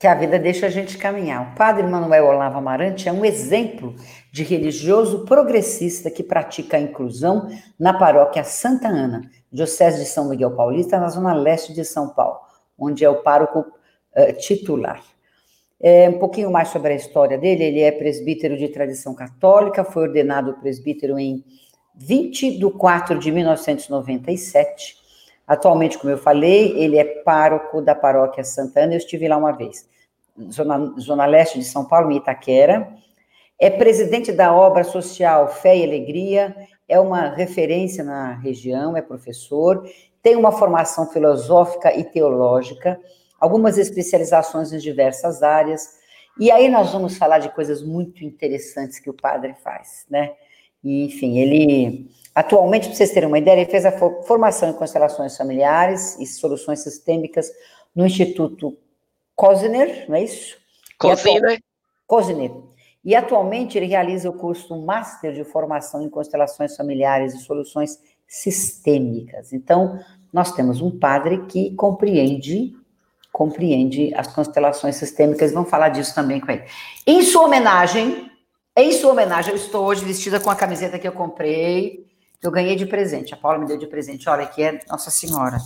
Que a vida deixa a gente caminhar. O padre Manuel Olavo Amarante é um exemplo de religioso progressista que pratica a inclusão na paróquia Santa Ana, Diocese de São Miguel Paulista, na zona leste de São Paulo, onde é o pároco uh, titular. É, um pouquinho mais sobre a história dele, ele é presbítero de tradição católica, foi ordenado presbítero em 20 de 4 de 1997. Atualmente, como eu falei, ele é pároco da paróquia Santana, eu estive lá uma vez zona, zona leste de São Paulo, em Itaquera. É presidente da obra social Fé e Alegria, é uma referência na região, é professor, tem uma formação filosófica e teológica, algumas especializações em diversas áreas. E aí nós vamos falar de coisas muito interessantes que o padre faz, né? E, enfim, ele atualmente, para vocês terem uma ideia, ele fez a formação em constelações familiares e soluções sistêmicas no Instituto Cosner, não é isso? Cosner. Cosner. E atualmente ele realiza o curso Master de Formação em Constelações Familiares e Soluções Sistêmicas. Então, nós temos um padre que compreende compreende as constelações sistêmicas, vamos falar disso também com ele. Em sua homenagem, em sua homenagem, eu estou hoje vestida com a camiseta que eu comprei, que eu ganhei de presente. A Paula me deu de presente. Olha, aqui é Nossa Senhora.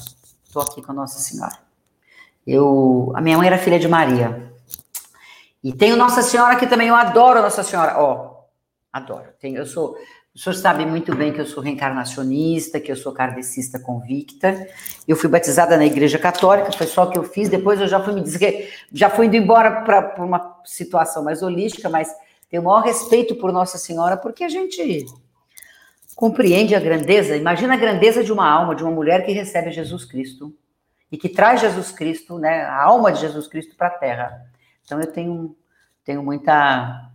Estou aqui com Nossa Senhora. Eu, a minha mãe era filha de Maria. E tenho Nossa Senhora que também eu adoro Nossa Senhora. Ó, adoro. Tenho, eu sou, o senhor sabe muito bem que eu sou reencarnacionista, que eu sou kardecista convicta. Eu fui batizada na Igreja Católica, foi só o que eu fiz. Depois eu já fui me dizer, já fui indo embora para uma situação mais holística, mas tenho o maior respeito por Nossa Senhora, porque a gente compreende a grandeza. Imagina a grandeza de uma alma, de uma mulher que recebe Jesus Cristo e que traz Jesus Cristo, né, a alma de Jesus Cristo para a Terra. Então eu tenho, tenho muita,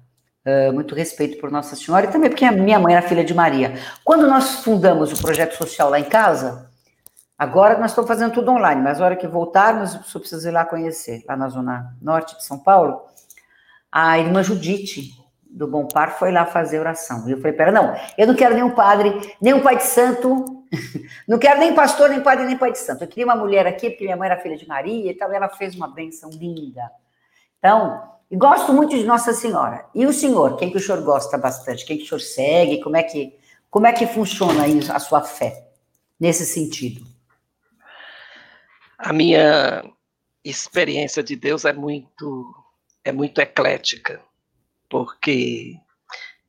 uh, muito respeito por Nossa Senhora e também porque a minha mãe era filha de Maria. Quando nós fundamos o projeto social lá em casa, agora nós estamos fazendo tudo online, mas na hora que voltarmos, só preciso ir lá conhecer, lá na zona norte de São Paulo, a irmã Judite, do Bom Par, foi lá fazer oração. E eu falei, pera, não, eu não quero nenhum padre, nem um pai de santo, não quero nem pastor, nem padre, nem pai de santo. Eu queria uma mulher aqui, porque minha mãe era filha de Maria e tal, e ela fez uma benção linda. Então, gosto muito de Nossa Senhora. E o senhor, quem que o senhor gosta bastante? Quem que o senhor segue? Como é que, como é que funciona aí a sua fé nesse sentido? A minha experiência de Deus é muito é muito eclética, porque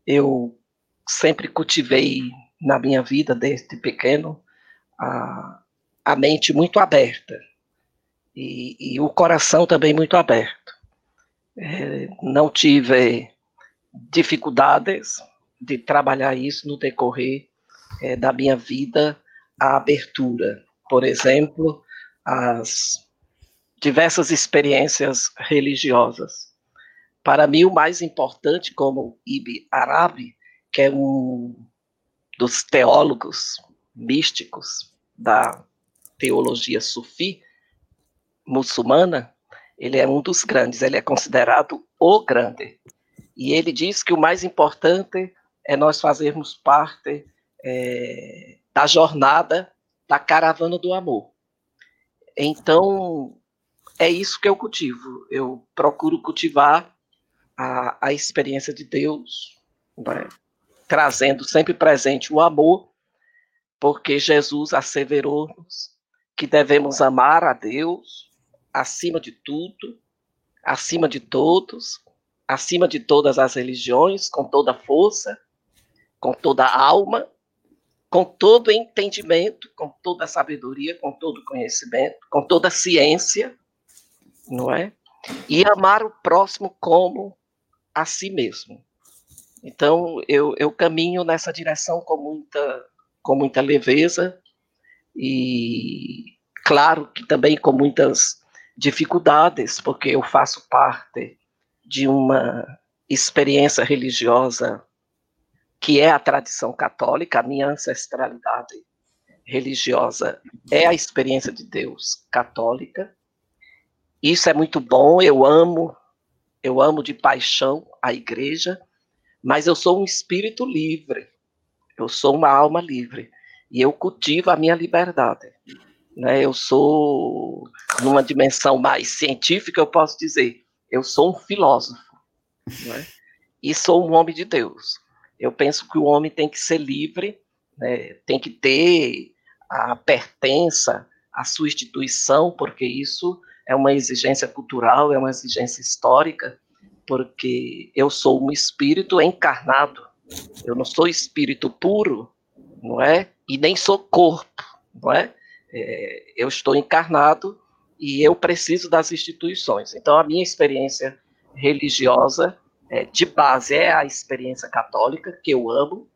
eu sempre cultivei na minha vida desde pequeno a, a mente muito aberta e, e o coração também muito aberto. É, não tive dificuldades de trabalhar isso no decorrer é, da minha vida, a abertura, por exemplo, as diversas experiências religiosas. Para mim, o mais importante, como Ibi Arabi, que é um dos teólogos místicos da teologia sufi muçulmana, ele é um dos grandes, ele é considerado o grande. E ele diz que o mais importante é nós fazermos parte é, da jornada da caravana do amor. Então, é isso que eu cultivo. Eu procuro cultivar a, a experiência de Deus, né? trazendo sempre presente o amor, porque Jesus asseverou-nos que devemos amar a Deus acima de tudo, acima de todos, acima de todas as religiões, com toda força, com toda alma, com todo entendimento, com toda sabedoria, com todo conhecimento, com toda ciência, não é? E amar o próximo como a si mesmo. Então, eu, eu caminho nessa direção com muita, com muita leveza e, claro, que também com muitas dificuldades, porque eu faço parte de uma experiência religiosa que é a tradição católica, a minha ancestralidade religiosa é a experiência de Deus católica. Isso é muito bom, eu amo, eu amo de paixão a igreja, mas eu sou um espírito livre. Eu sou uma alma livre e eu cultivo a minha liberdade. Né? Eu sou, numa dimensão mais científica, eu posso dizer, eu sou um filósofo, né? e sou um homem de Deus. Eu penso que o homem tem que ser livre, né? tem que ter a pertença à sua instituição, porque isso é uma exigência cultural, é uma exigência histórica, porque eu sou um espírito encarnado. Eu não sou espírito puro, não é? E nem sou corpo, não é? é eu estou encarnado e eu preciso das instituições. Então, a minha experiência religiosa é, de base é a experiência católica, que eu amo,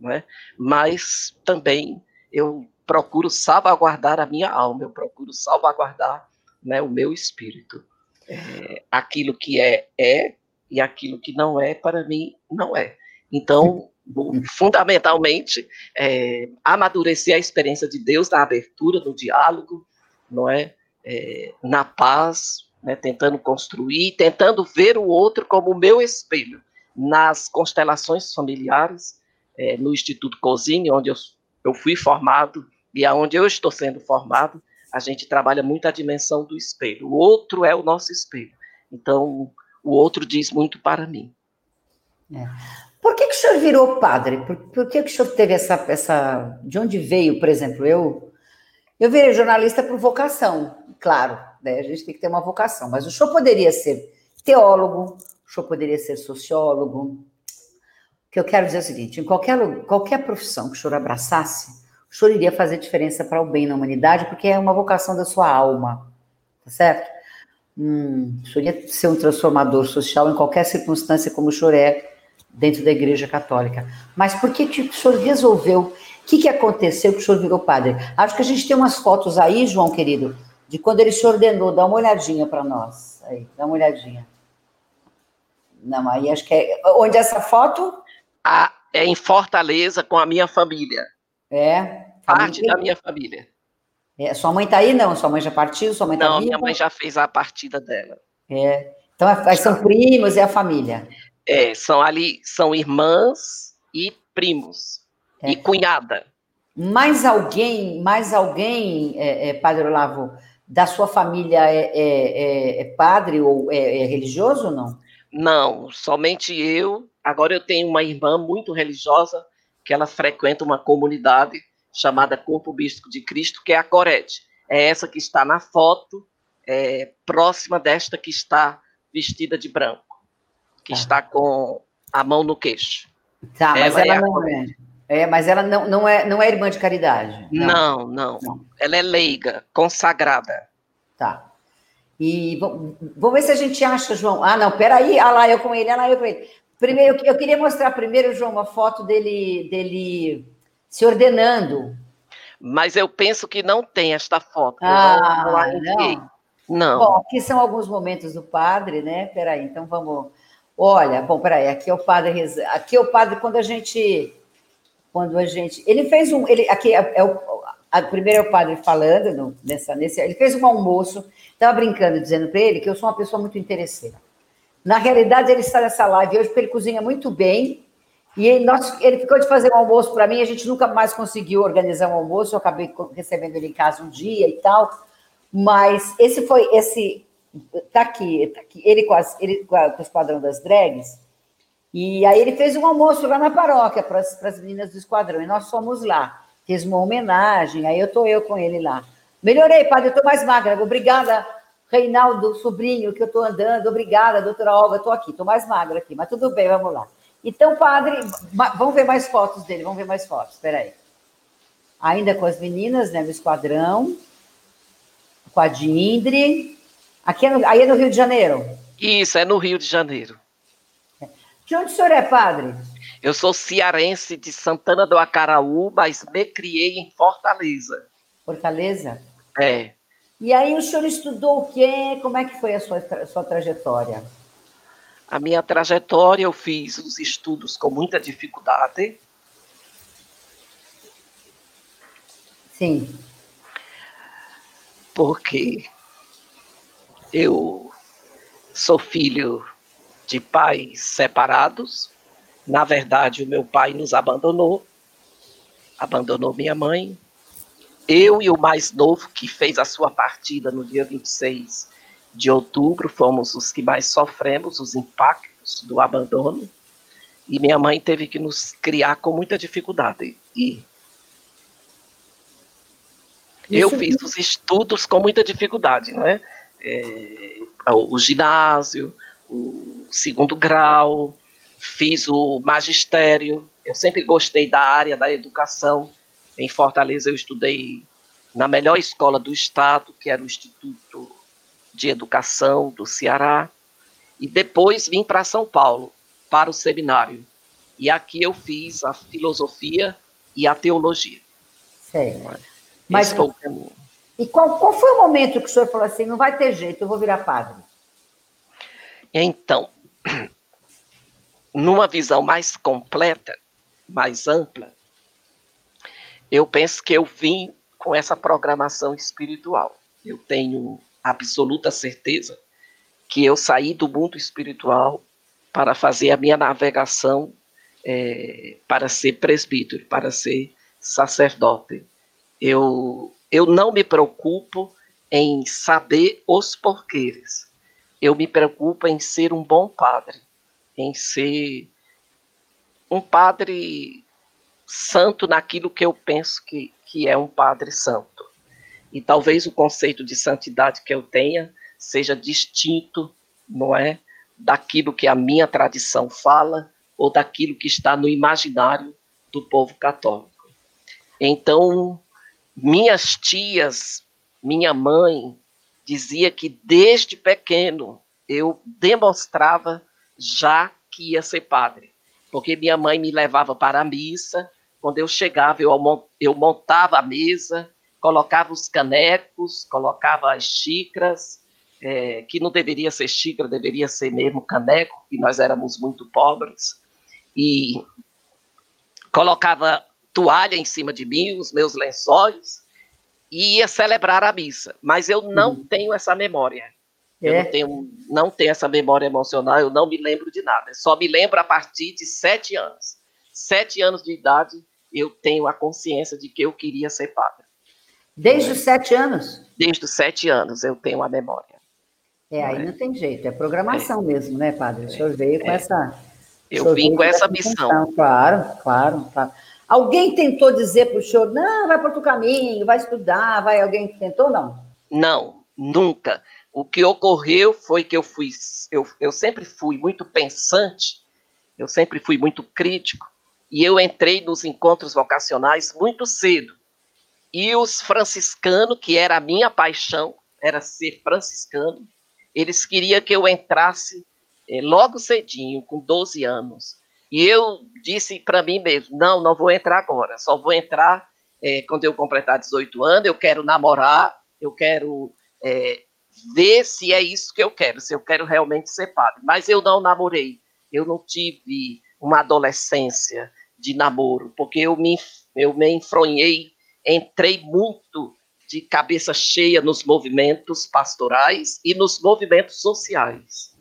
né? mas também eu procuro salvaguardar a minha alma, eu procuro salvaguardar né, o meu espírito. É, aquilo que é, é, e aquilo que não é, para mim, não é. Então, fundamentalmente, é, amadurecer a experiência de Deus na abertura, no diálogo, não é? é, na paz, né, tentando construir, tentando ver o outro como o meu espelho. Nas constelações familiares, é, no Instituto Cozinha, onde eu, eu fui formado e aonde eu estou sendo formado, a gente trabalha muito a dimensão do espelho. O outro é o nosso espelho. Então, o outro diz muito para mim. É. Por que, que o senhor virou padre? Por, por que, que o senhor teve essa, essa. De onde veio, por exemplo, eu eu virei jornalista por vocação, claro, né? a gente tem que ter uma vocação, mas o senhor poderia ser teólogo, o senhor poderia ser sociólogo. O que eu quero dizer é o seguinte: em qualquer, qualquer profissão que o senhor abraçasse, o senhor iria fazer diferença para o bem na humanidade, porque é uma vocação da sua alma, tá certo? Hum, o senhor ia ser um transformador social em qualquer circunstância, como o senhor é dentro da Igreja Católica. Mas por que, que o senhor resolveu o que, que aconteceu que o senhor virou padre? Acho que a gente tem umas fotos aí, João querido, de quando ele se ordenou. Dá uma olhadinha para nós. Aí, dá uma olhadinha. Não, aí acho que é. Onde é essa foto? Ah, é em Fortaleza com a minha família. É. Parte da minha família. É, sua mãe está aí, não? Sua mãe já partiu? Sua mãe tá não, minha mãe já fez a partida dela. É. Então, é, são primos, é a família. É, são ali, são irmãs e primos. É. E cunhada. Mais alguém, mais alguém, é, Padre Olavo, da sua família é padre ou é, religioso ou não? Não, somente eu. Agora eu tenho uma irmã muito religiosa que ela frequenta uma comunidade chamada Corpo Místico de Cristo, que é a Corete. É essa que está na foto, é, próxima desta que está vestida de branco, que ah. está com a mão no queixo. Tá, mas ela, ela não é. É, mas ela não, não, é, não é irmã de caridade. Não. não, não. não. Ela é leiga, consagrada. Tá. E vamos ver se a gente acha, João. Ah, não, peraí. Ah lá, eu com ele, ah lá, eu com ele. Primeiro, eu, queria mostrar primeiro, João, uma foto dele, dele se ordenando. Mas eu penso que não tem esta foto. Ah, não, não. não. Bom, aqui são alguns momentos do padre, né? Peraí, então vamos. Olha, bom, peraí, aqui é o padre. Aqui é o padre, quando a gente quando a gente. Ele fez um. Ele, aqui é, é o, a, primeiro é o padre falando no, nessa, nesse. Ele fez um almoço, estava brincando, dizendo para ele que eu sou uma pessoa muito interesseira. Na realidade, ele está nessa live hoje porque ele cozinha muito bem. E ele, nós, ele ficou de fazer um almoço para mim, a gente nunca mais conseguiu organizar um almoço, eu acabei recebendo ele em casa um dia e tal. Mas esse foi, esse, tá aqui, tá aqui ele, com as, ele com, a, com o Esquadrão das Drags, e aí ele fez um almoço lá na paróquia para as meninas do Esquadrão, e nós fomos lá, fez uma homenagem, aí eu tô eu com ele lá. Melhorei, padre, eu tô mais magra, obrigada, Reinaldo, sobrinho, que eu tô andando, obrigada, doutora Olga, tô aqui, tô mais magra aqui, mas tudo bem, vamos lá. Então, padre, vamos ver mais fotos dele, vamos ver mais fotos, espera aí. Ainda com as meninas, né, no Esquadrão, com a Dindre. Aqui é no, aí é no Rio de Janeiro? Isso, é no Rio de Janeiro. De onde o senhor é, padre? Eu sou cearense de Santana do Acaraú, mas me criei em Fortaleza. Fortaleza? É. E aí o senhor estudou o quê? Como é que foi a sua, a sua trajetória? A minha trajetória, eu fiz os estudos com muita dificuldade. Sim porque eu sou filho de pais separados. Na verdade, o meu pai nos abandonou, abandonou minha mãe. Eu e o mais novo, que fez a sua partida no dia 26 de outubro, fomos os que mais sofremos os impactos do abandono. E minha mãe teve que nos criar com muita dificuldade. E eu fiz os estudos com muita dificuldade, né? É, o ginásio, o segundo grau, fiz o magistério. Eu sempre gostei da área da educação. Em Fortaleza eu estudei na melhor escola do estado, que era o Instituto de Educação do Ceará, e depois vim para São Paulo, para o seminário. E aqui eu fiz a filosofia e a teologia. Certo. Mas, e qual, qual foi o momento que o senhor falou assim, não vai ter jeito, eu vou virar padre? Então, numa visão mais completa, mais ampla, eu penso que eu vim com essa programação espiritual. Eu tenho absoluta certeza que eu saí do mundo espiritual para fazer a minha navegação é, para ser presbítero, para ser sacerdote. Eu, eu não me preocupo em saber os porquês. Eu me preocupo em ser um bom padre, em ser um padre santo naquilo que eu penso que, que é um padre santo. E talvez o conceito de santidade que eu tenha seja distinto, não é, daquilo que a minha tradição fala ou daquilo que está no imaginário do povo católico. Então, minhas tias, minha mãe, dizia que desde pequeno eu demonstrava já que ia ser padre, porque minha mãe me levava para a missa, quando eu chegava eu, eu montava a mesa, colocava os canecos, colocava as xícaras, é, que não deveria ser xícara, deveria ser mesmo caneco, que nós éramos muito pobres, e colocava toalha em cima de mim, os meus lençóis, e ia celebrar a missa. Mas eu não uhum. tenho essa memória. É. Eu não tenho, não tenho essa memória emocional, eu não me lembro de nada. Eu só me lembro a partir de sete anos. Sete anos de idade, eu tenho a consciência de que eu queria ser padre. Desde é. os sete anos? Desde os sete anos eu tenho a memória. É, aí não tem jeito, é programação é. mesmo, né, padre? O senhor veio com é. essa. Eu vim com essa missão. Função. Claro, claro, claro. Alguém tentou dizer para o senhor, não, vai para outro caminho, vai estudar, vai. Alguém tentou, não? Não, nunca. O que ocorreu foi que eu fui, eu, eu sempre fui muito pensante, eu sempre fui muito crítico, e eu entrei nos encontros vocacionais muito cedo. E os franciscanos, que era a minha paixão, era ser franciscano, eles queriam que eu entrasse eh, logo cedinho, com 12 anos. E eu disse para mim mesmo: não, não vou entrar agora, só vou entrar é, quando eu completar 18 anos. Eu quero namorar, eu quero é, ver se é isso que eu quero, se eu quero realmente ser padre. Mas eu não namorei, eu não tive uma adolescência de namoro, porque eu me, eu me enfronhei, entrei muito de cabeça cheia nos movimentos pastorais e nos movimentos sociais.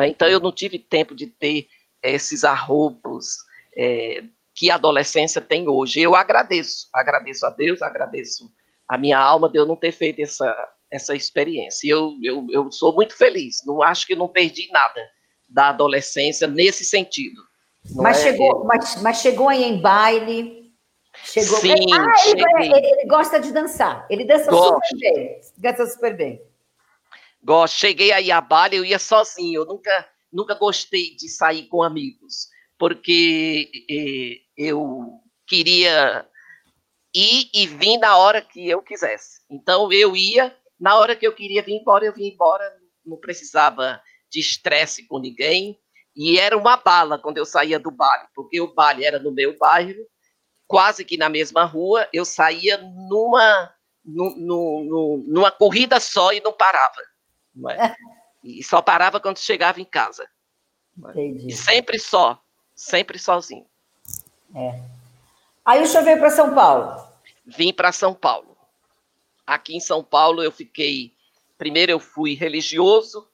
É? Então eu não tive tempo de ter esses arroubos, é, que a adolescência tem hoje. Eu agradeço, agradeço a Deus, agradeço a minha alma de eu não ter feito essa, essa experiência. Eu, eu, eu sou muito feliz, não acho que não perdi nada da adolescência nesse sentido. Mas, é, chegou, mas, mas chegou aí em baile, Chegou. Sim, ah, ele, ele, ele, gosta de dançar. Ele dança Gosto. super bem. Dança super bem. Gosto. Cheguei aí a baile, eu ia sozinho. Eu nunca, nunca gostei de sair com amigos, porque eh, eu queria ir e vir na hora que eu quisesse. Então eu ia na hora que eu queria vir embora, eu vim embora. Não precisava de estresse com ninguém. E era uma bala quando eu saía do baile, porque o baile era no meu bairro quase que na mesma rua, eu saía numa, numa corrida só e não parava. Não é? E só parava quando chegava em casa. É? Entendi. E sempre só, sempre sozinho. É. Aí o senhor veio para São Paulo? Vim para São Paulo. Aqui em São Paulo eu fiquei. Primeiro eu fui religioso,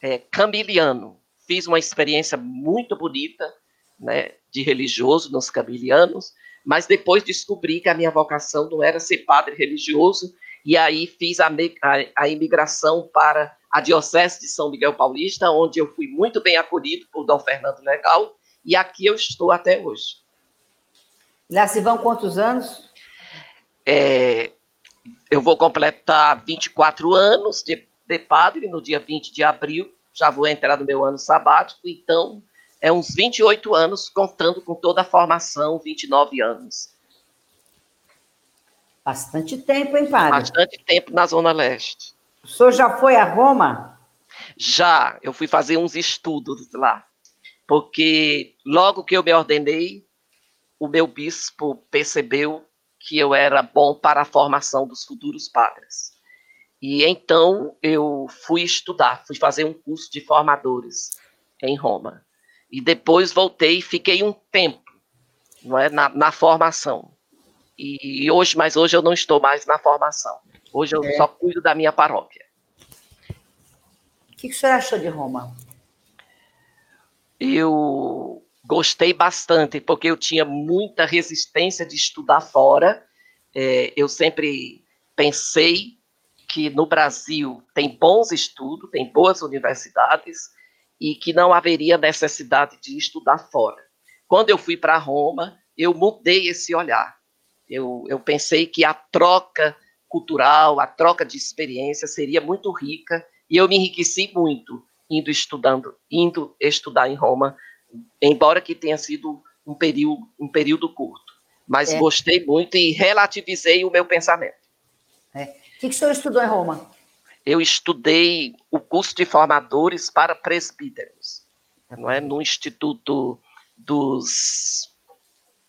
é, camiliano. Fiz uma experiência muito bonita né, de religioso nos camilianos mas depois descobri que a minha vocação não era ser padre religioso, e aí fiz a, a, a imigração para a Diocese de São Miguel Paulista, onde eu fui muito bem acolhido por Dom Fernando Legal, e aqui eu estou até hoje. Lá se vão quantos anos? É, eu vou completar 24 anos de, de padre no dia 20 de abril, já vou entrar no meu ano sabático, então é uns 28 anos, contando com toda a formação, 29 anos. Bastante tempo, hein, padre? Bastante tempo na Zona Leste. O senhor já foi a Roma? Já, eu fui fazer uns estudos lá. Porque logo que eu me ordenei, o meu bispo percebeu que eu era bom para a formação dos futuros padres. E então eu fui estudar, fui fazer um curso de formadores em Roma. E depois voltei e fiquei um tempo não é, na, na formação. E, e, hoje, mas hoje eu não estou mais na formação. Hoje eu é. só cuido da minha paróquia. O que, que senhor achou de Roma? Eu gostei bastante, porque eu tinha muita resistência de estudar fora. É, eu sempre pensei que no Brasil tem bons estudos, tem boas universidades, e que não haveria necessidade de estudar fora. Quando eu fui para Roma, eu mudei esse olhar. Eu, eu pensei que a troca cultural, a troca de experiência seria muito rica e eu me enriqueci muito indo estudando, indo estudar em Roma, embora que tenha sido um período, um período curto. Mas é. gostei muito e relativizei o meu pensamento. É. O que, que o senhor estudou em Roma? eu estudei o curso de formadores para presbíteros, não é? No Instituto dos.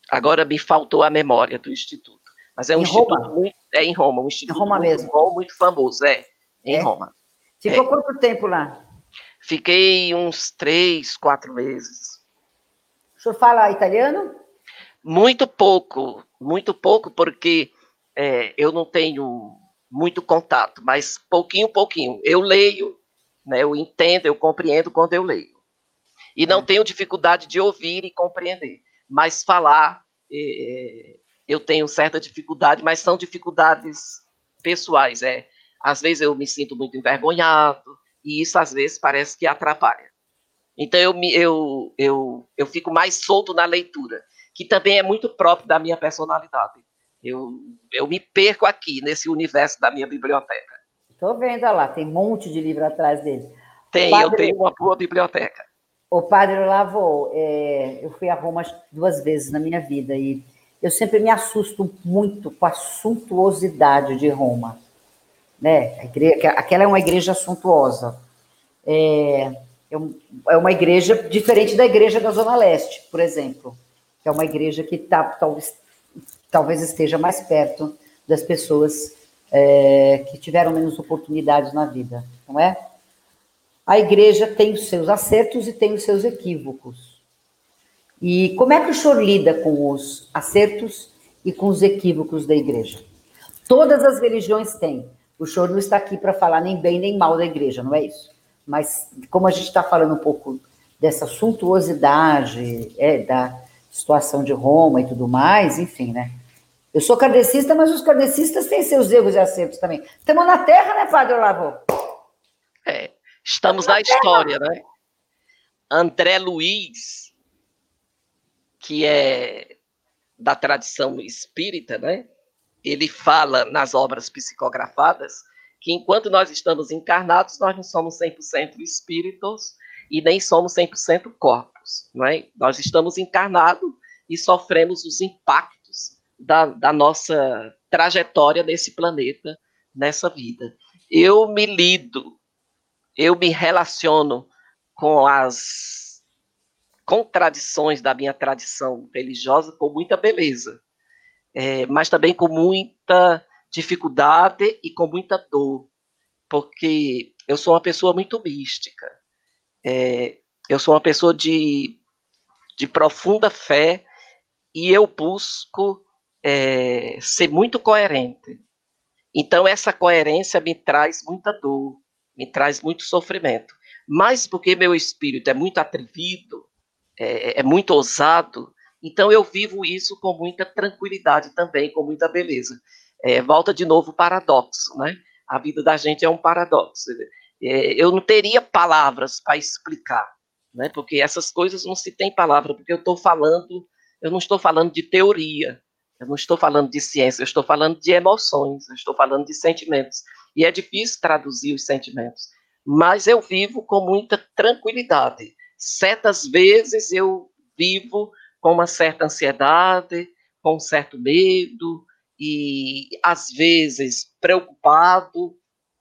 Agora me faltou a memória do instituto, mas é um em instituto Roma? muito é em Roma, um instituto em Roma muito mesmo. bom, muito famoso, é em é? Roma. Ficou é. quanto tempo lá? Fiquei uns três, quatro meses. O senhor fala italiano? Muito pouco, muito pouco, porque é, eu não tenho muito contato, mas pouquinho, pouquinho. Eu leio, né, eu entendo, eu compreendo quando eu leio. E não é. tenho dificuldade de ouvir e compreender, mas falar, é, eu tenho certa dificuldade, mas são dificuldades pessoais. É. Às vezes eu me sinto muito envergonhado, e isso às vezes parece que atrapalha. Então eu, eu, eu, eu fico mais solto na leitura, que também é muito próprio da minha personalidade. Eu, eu me perco aqui, nesse universo da minha biblioteca. Estou vendo, olha lá, tem um monte de livro atrás dele. Tem, padre, eu tenho uma boa biblioteca. O padre Lavo, é, eu fui a Roma duas vezes na minha vida e eu sempre me assusto muito com a suntuosidade de Roma. Né? Igreja, aquela é uma igreja suntuosa. É, é, é uma igreja diferente da igreja da Zona Leste, por exemplo, que é uma igreja que está talvez talvez esteja mais perto das pessoas é, que tiveram menos oportunidades na vida, não é? A igreja tem os seus acertos e tem os seus equívocos. E como é que o senhor lida com os acertos e com os equívocos da igreja? Todas as religiões têm. O senhor não está aqui para falar nem bem nem mal da igreja, não é isso? Mas como a gente está falando um pouco dessa suntuosidade, é, da, situação de Roma e tudo mais, enfim, né? Eu sou kardecista, mas os kardecistas têm seus erros e acertos também. Estamos na Terra, né, Padre Olavo? É, estamos na, na história, né? André Luiz, que é da tradição espírita, né? Ele fala nas obras psicografadas que enquanto nós estamos encarnados, nós não somos 100% espíritos e nem somos 100% corpos, não é? Nós estamos encarnados e sofremos os impactos da, da nossa trajetória nesse planeta, nessa vida. Eu me lido, eu me relaciono com as contradições da minha tradição religiosa com muita beleza, é, mas também com muita dificuldade e com muita dor, porque eu sou uma pessoa muito mística, é, eu sou uma pessoa de, de profunda fé e eu busco é, ser muito coerente. Então, essa coerência me traz muita dor, me traz muito sofrimento. Mas porque meu espírito é muito atrevido, é, é muito ousado, então eu vivo isso com muita tranquilidade também, com muita beleza. É, volta de novo o paradoxo, né? A vida da gente é um paradoxo. É, eu não teria palavras para explicar, né? Porque essas coisas não se tem palavra, porque eu estou falando, eu não estou falando de teoria, eu não estou falando de ciência, eu estou falando de emoções, eu estou falando de sentimentos. E é difícil traduzir os sentimentos. Mas eu vivo com muita tranquilidade certas vezes eu vivo com uma certa ansiedade, com um certo medo e às vezes preocupado,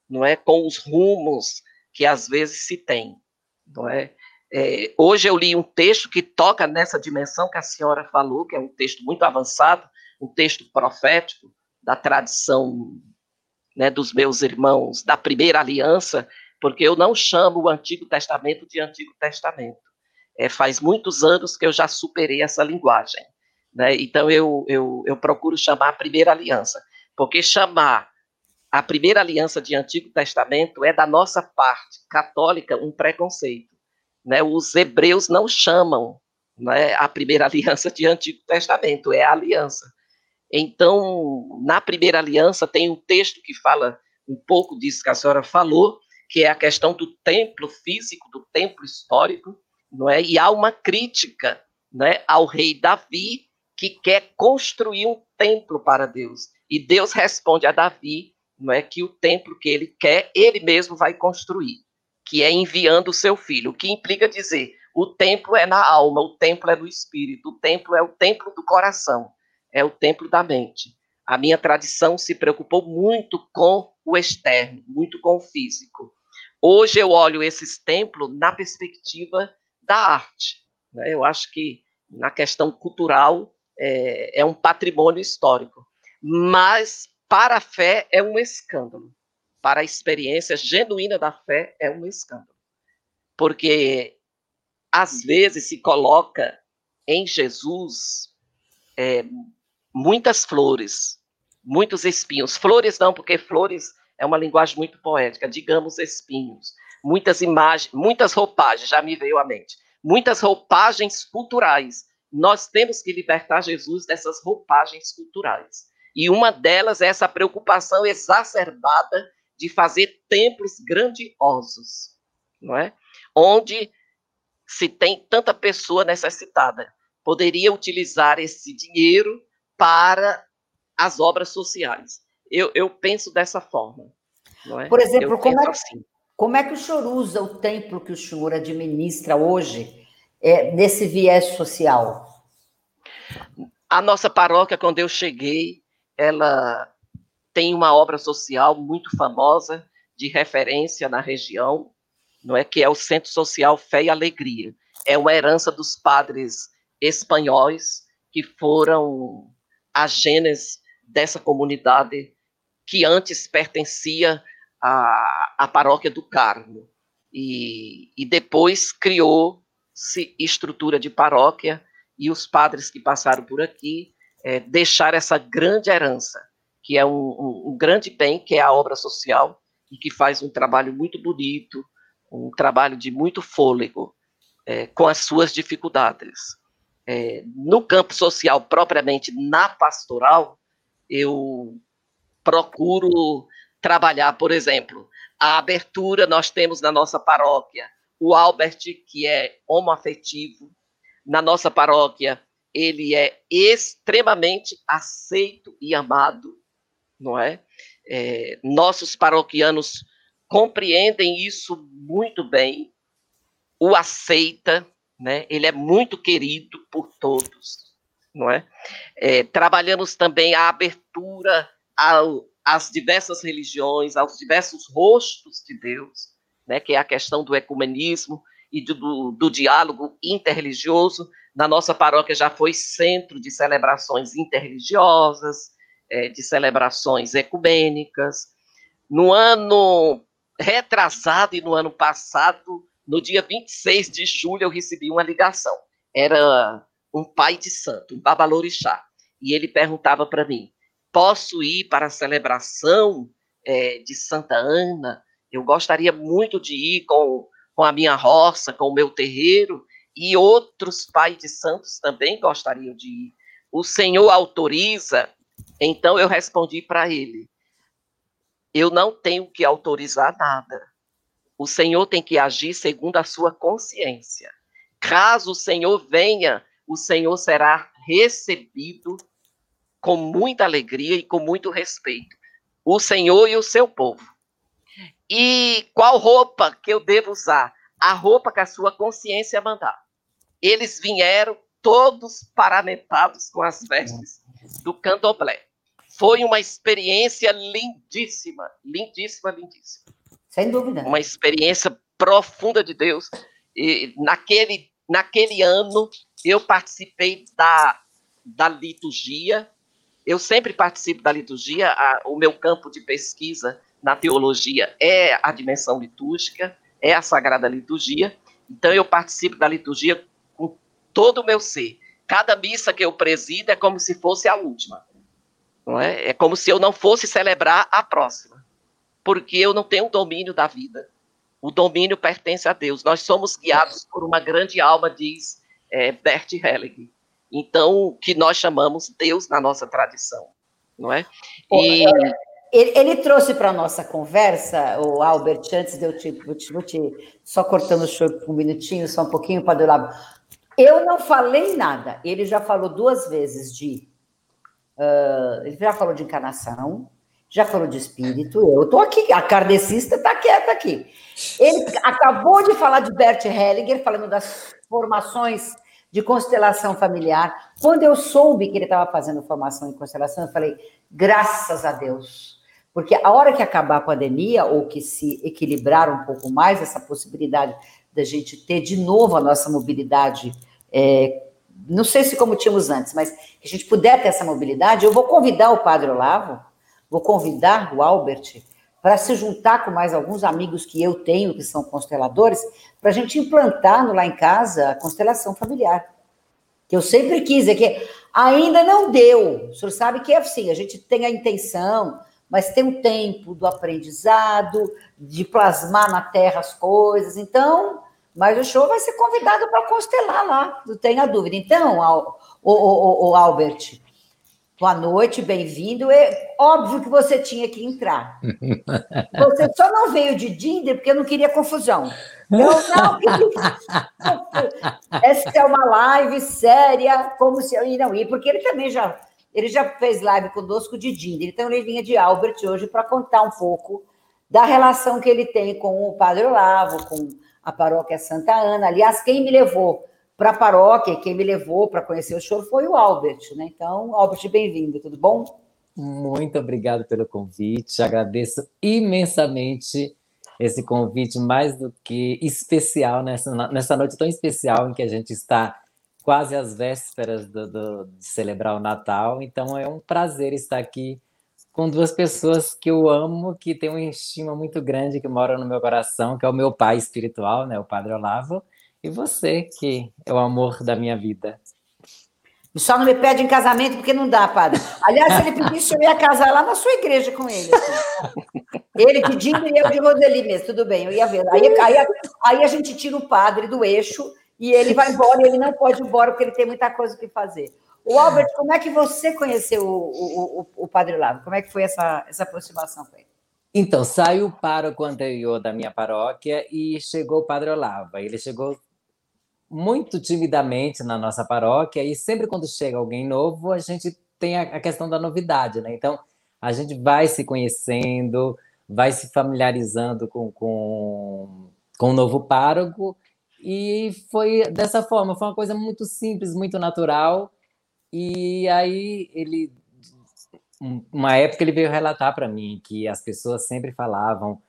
não é, com os rumos que às vezes se tem, não é? é? hoje eu li um texto que toca nessa dimensão que a senhora falou, que é um texto muito avançado, um texto profético da tradição né, dos meus irmãos da primeira aliança, porque eu não chamo o Antigo Testamento de Antigo Testamento. É, faz muitos anos que eu já superei essa linguagem. Né? Então, eu, eu, eu procuro chamar a primeira aliança, porque chamar a primeira aliança de Antigo Testamento é da nossa parte católica um preconceito. Né? Os hebreus não chamam né, a primeira aliança de Antigo Testamento, é a aliança. Então, na primeira aliança, tem um texto que fala um pouco disso que a senhora falou, que é a questão do templo físico, do templo histórico, não é? E há uma crítica, né, ao rei Davi que quer construir um templo para Deus. E Deus responde a Davi, não é que o templo que ele quer, ele mesmo vai construir, que é enviando o seu filho, o que implica dizer, o templo é na alma, o templo é no espírito, o templo é o templo do coração, é o templo da mente. A minha tradição se preocupou muito com o externo, muito com o físico. Hoje eu olho esses templos na perspectiva da arte. Né? Eu acho que na questão cultural é, é um patrimônio histórico, mas para a fé é um escândalo. Para a experiência genuína da fé é um escândalo. Porque às vezes se coloca em Jesus é, muitas flores, muitos espinhos. Flores não, porque flores é uma linguagem muito poética, digamos espinhos. Muitas imagens, muitas roupagens, já me veio à mente. Muitas roupagens culturais. Nós temos que libertar Jesus dessas roupagens culturais. E uma delas é essa preocupação exacerbada de fazer templos grandiosos, não é? Onde se tem tanta pessoa necessitada. Poderia utilizar esse dinheiro para as obras sociais. Eu, eu penso dessa forma. É? Por exemplo, como é, assim. como é, que o senhor usa o templo que o senhor administra hoje é, nesse viés social? A nossa paróquia, quando eu cheguei, ela tem uma obra social muito famosa, de referência na região, não é que é o Centro Social Fé e Alegria. É uma herança dos padres espanhóis que foram a gênese dessa comunidade que antes pertencia à, à paróquia do Carmo. E, e depois criou-se estrutura de paróquia e os padres que passaram por aqui é, deixaram essa grande herança, que é um, um, um grande bem, que é a obra social, e que faz um trabalho muito bonito, um trabalho de muito fôlego, é, com as suas dificuldades. É, no campo social, propriamente na pastoral, eu procuro trabalhar, por exemplo, a abertura nós temos na nossa paróquia o Albert, que é homoafetivo. Na nossa paróquia, ele é extremamente aceito e amado, não é? é nossos paroquianos compreendem isso muito bem, o aceita, né? Ele é muito querido por todos, não é? é trabalhamos também a abertura ao, às diversas religiões, aos diversos rostos de Deus, né? Que é a questão do ecumenismo e do, do, diálogo interreligioso. Na nossa paróquia já foi centro de celebrações interreligiosas, é, de celebrações ecumênicas. No ano retrasado e no ano passado, no dia 26 de julho, eu recebi uma ligação. Era um pai de santo, um babalorixá. E ele perguntava para mim: posso ir para a celebração é, de Santa Ana? Eu gostaria muito de ir com, com a minha roça, com o meu terreiro, e outros pais de santos também gostariam de ir. O Senhor autoriza? Então eu respondi para ele: eu não tenho que autorizar nada. O Senhor tem que agir segundo a sua consciência. Caso o Senhor venha, o Senhor será recebido com muita alegria e com muito respeito. O Senhor e o seu povo. E qual roupa que eu devo usar? A roupa que a sua consciência mandar. Eles vieram todos paramentados com as vestes do candomblé. Foi uma experiência lindíssima, lindíssima, lindíssima. Sem dúvida. Uma experiência profunda de Deus. E naquele, naquele ano, eu participei da, da liturgia. Eu sempre participo da liturgia. A, o meu campo de pesquisa na teologia é a dimensão litúrgica, é a sagrada liturgia. Então, eu participo da liturgia com todo o meu ser. Cada missa que eu presido é como se fosse a última. Não é? é como se eu não fosse celebrar a próxima, porque eu não tenho domínio da vida. O domínio pertence a Deus. Nós somos guiados por uma grande alma, diz é, Bert Helling. Então, o que nós chamamos Deus na nossa tradição, não é? E... É, ele, ele trouxe para a nossa conversa, o Albert, antes de eu te, vou te, te só cortando o show um minutinho, só um pouquinho para do lado. Eu não falei nada. Ele já falou duas vezes de Uh, ele já falou de encarnação, já falou de espírito. Eu estou aqui, a kardecista está quieta aqui. Ele acabou de falar de Bert Hellinger, falando das formações de constelação familiar. Quando eu soube que ele estava fazendo formação em constelação, eu falei, graças a Deus. Porque a hora que acabar a pandemia, ou que se equilibrar um pouco mais essa possibilidade da gente ter de novo a nossa mobilidade é, não sei se como tínhamos antes, mas que a gente puder ter essa mobilidade, eu vou convidar o Padre Olavo, vou convidar o Albert para se juntar com mais alguns amigos que eu tenho, que são consteladores, para a gente implantar no, lá em casa a constelação familiar. Que eu sempre quis, é que ainda não deu. O senhor sabe que é assim, a gente tem a intenção, mas tem um tempo do aprendizado, de plasmar na terra as coisas. Então, mas o show vai ser convidado para constelar lá, não tenha dúvida. Então, o, o, o Albert, boa noite, bem-vindo. É óbvio que você tinha que entrar. Você só não veio de Dinder porque eu não queria confusão. Eu não queria. Essa é uma live séria, como se eu não ir, porque ele também já. Ele já fez live conosco de Dinder, então ele vinha de Albert hoje para contar um pouco da relação que ele tem com o Padre Olavo, com a paróquia Santa Ana. Aliás, quem me levou para a paróquia, quem me levou para conhecer o choro foi o Albert, né? Então, Albert, bem-vindo, tudo bom? Muito obrigado pelo convite, agradeço imensamente esse convite mais do que especial nessa, nessa noite tão especial em que a gente está quase às vésperas do, do, de celebrar o Natal. Então é um prazer estar aqui com duas pessoas que eu amo, que tem uma estima muito grande, que moram no meu coração, que é o meu pai espiritual, né, o Padre Olavo, e você, que é o amor da minha vida. Só não me pede em casamento porque não dá, padre. Aliás, se ele pedisse, eu ia casar lá na sua igreja com ele. Assim. Ele pedindo e eu de Roseli mesmo, tudo bem, eu ia ver. Aí, aí, aí a gente tira o padre do eixo e ele vai embora e ele não pode ir embora porque ele tem muita coisa que fazer. O Albert, como é que você conheceu o, o, o, Padre Lavo? Como é que foi essa, essa aproximação com ele? Então, saiu o pároco anterior da minha paróquia e chegou o Padre Olavo. Ele chegou muito timidamente na nossa paróquia e sempre quando chega alguém novo, a gente tem a, questão da novidade, né? Então, a gente vai se conhecendo, vai se familiarizando com, com, com o novo pároco e foi dessa forma, foi uma coisa muito simples, muito natural. E aí ele uma época ele veio relatar para mim que as pessoas sempre falavam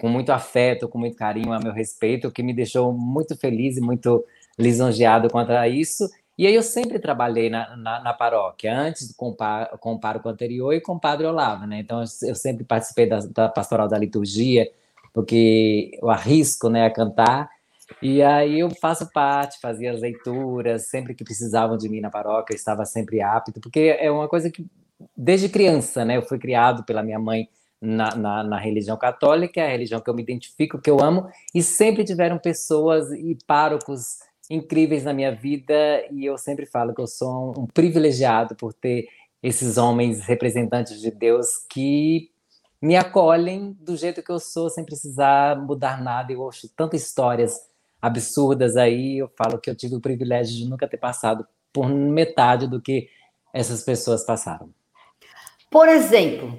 com muito afeto, com muito carinho a meu respeito, o que me deixou muito feliz e muito lisonjeado quanto a isso. E aí eu sempre trabalhei na, na, na paróquia, antes com, com o anterior e com o padre Olavo, né? Então eu sempre participei da, da pastoral da liturgia, porque eu arrisco né, a cantar, e aí eu faço parte, fazia as leituras, sempre que precisavam de mim na paróquia, eu estava sempre apto, porque é uma coisa que desde criança, né? Eu fui criado pela minha mãe na, na, na, religião católica, é a religião que eu me identifico, que eu amo, e sempre tiveram pessoas e párocos incríveis na minha vida, e eu sempre falo que eu sou um, privilegiado por ter esses homens representantes de Deus que me acolhem do jeito que eu sou, sem precisar mudar nada. Eu ouço tantas histórias absurdas aí, eu falo que eu tive o privilégio de nunca ter passado por metade do que essas pessoas passaram. Por exemplo,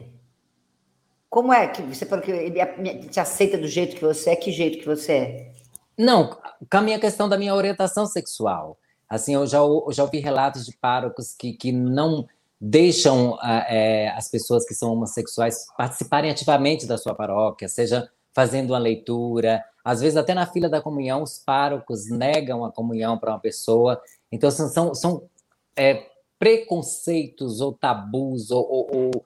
como é que você falou que ele te aceita do jeito que você é? Que jeito que você é? Não, com a minha questão da minha orientação sexual. Assim, eu já, eu já ouvi relatos de párocos que, que não deixam é, as pessoas que são homossexuais participarem ativamente da sua paróquia, seja fazendo uma leitura, às vezes até na fila da comunhão os párocos negam a comunhão para uma pessoa. Então são, são, são é, preconceitos ou tabus ou, ou, ou,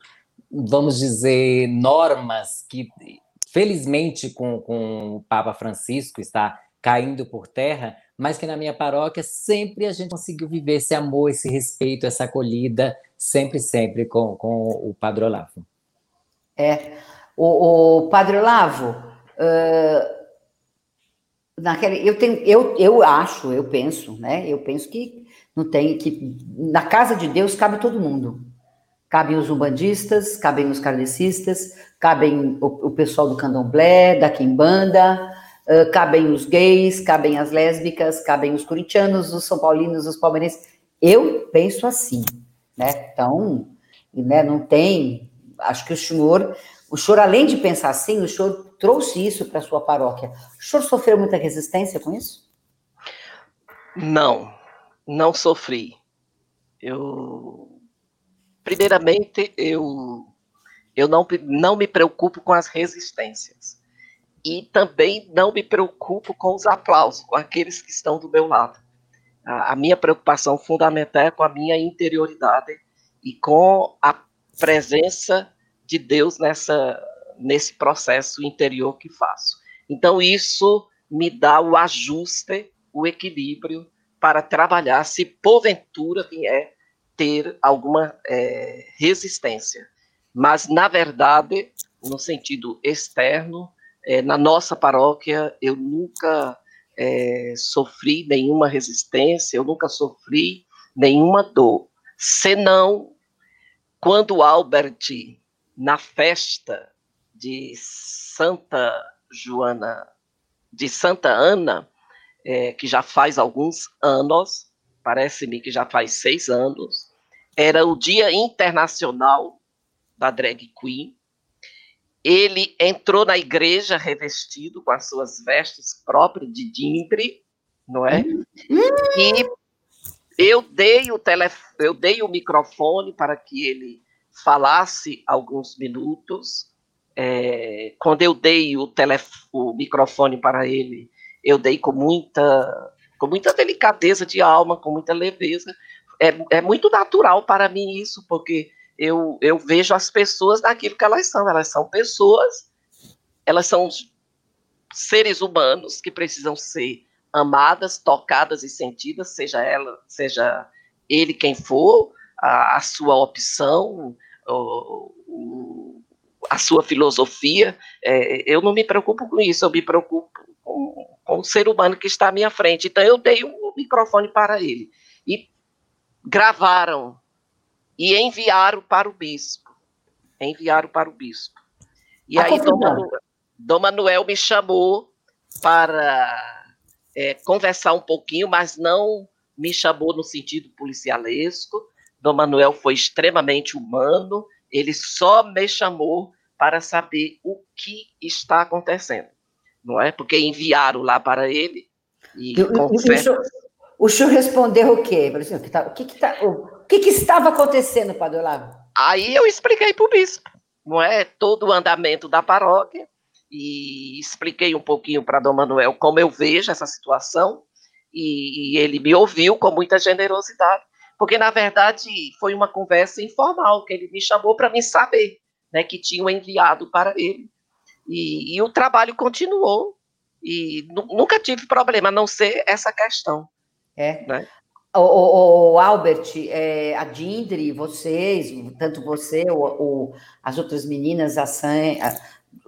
vamos dizer, normas que, felizmente, com, com o Papa Francisco está caindo por terra, mas que na minha paróquia sempre a gente conseguiu viver esse amor, esse respeito, essa acolhida, sempre, sempre com, com o Padre Olavo. É, o, o Padre Olavo, uh, naquele, eu, tenho, eu, eu acho, eu penso, né, eu penso que não tem que na casa de Deus cabe todo mundo. Cabem os umbandistas, cabem os kardecistas, cabem o, o pessoal do candomblé, da quimbanda, uh, cabem os gays, cabem as lésbicas, cabem os corintianos, os são paulinos, os palmeirenses. Eu penso assim, né? Então, né, não tem. Acho que o senhor, o senhor além de pensar assim, o senhor trouxe isso para sua paróquia. O senhor sofreu muita resistência com isso? Não, não sofri. Eu, primeiramente, eu, eu não, não me preocupo com as resistências. E também não me preocupo com os aplausos, com aqueles que estão do meu lado. A, a minha preocupação fundamental é com a minha interioridade e com a presença de Deus nessa, nesse processo interior que faço. Então, isso me dá o ajuste, o equilíbrio para trabalhar se porventura vier ter alguma é, resistência. Mas, na verdade, no sentido externo, é, na nossa paróquia, eu nunca é, sofri nenhuma resistência, eu nunca sofri nenhuma dor, senão quando Albert, na festa de Santa Joana, de Santa Ana, é, que já faz alguns anos, parece-me que já faz seis anos, era o Dia Internacional da Drag Queen. Ele entrou na igreja revestido com as suas vestes próprias de dimbre, não é? E eu dei o telef... eu dei o microfone para que ele falasse alguns minutos. É, quando eu dei o, o microfone para ele, eu dei com muita, com muita delicadeza de alma, com muita leveza. É, é muito natural para mim isso, porque eu, eu vejo as pessoas naquilo que elas são. Elas são pessoas, elas são seres humanos que precisam ser amadas, tocadas e sentidas, seja ela, seja ele quem for, a, a sua opção, o, a sua filosofia. É, eu não me preocupo com isso, eu me preocupo com com o ser humano que está à minha frente. Então eu dei um microfone para ele. E gravaram e enviaram para o bispo. Enviaram para o bispo. E aí Dom Manuel, Dom Manuel me chamou para é, conversar um pouquinho, mas não me chamou no sentido policialesco. Dom Manuel foi extremamente humano, ele só me chamou para saber o que está acontecendo, não é? Porque enviaram lá para ele e, e confessa... O senhor respondeu o quê? Assim, o que, tá, o, que, que, tá, o que, que estava acontecendo, Padre Olavo? Aí eu expliquei para o bispo, não é? Todo o andamento da paróquia, e expliquei um pouquinho para Dom Manuel como eu vejo essa situação, e, e ele me ouviu com muita generosidade, porque na verdade foi uma conversa informal que ele me chamou para me saber, né, que tinham enviado para ele. E, e o trabalho continuou, e nunca tive problema, a não ser essa questão. É. Né? O, o, o, Albert, é, a Dindri, vocês, tanto você, o, as outras meninas, a Sam,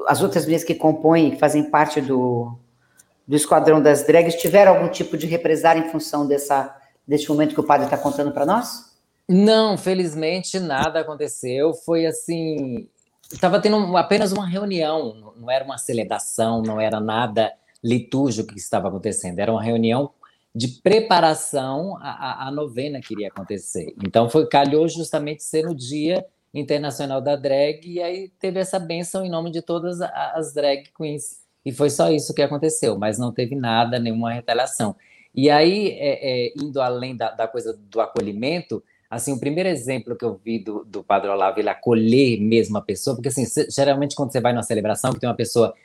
as outras meninas que compõem, que fazem parte do, do Esquadrão das Drags, tiveram algum tipo de represário em função dessa, desse momento que o padre está contando para nós? Não, felizmente nada aconteceu. Foi assim. Estava tendo apenas uma reunião, não era uma celebração, não era nada litúrgico que estava acontecendo, era uma reunião de preparação à, novena que iria acontecer. Então, foi calhou justamente ser no dia internacional da drag, e aí teve essa benção em nome de todas as drag queens. E foi só isso que aconteceu, mas não teve nada, nenhuma retaliação. E aí, é, é, indo além da, da, coisa do acolhimento, assim, o primeiro exemplo que eu vi do, do Padre Olavo, ele acolher mesmo a pessoa, porque assim, geralmente quando você vai numa celebração que tem uma pessoa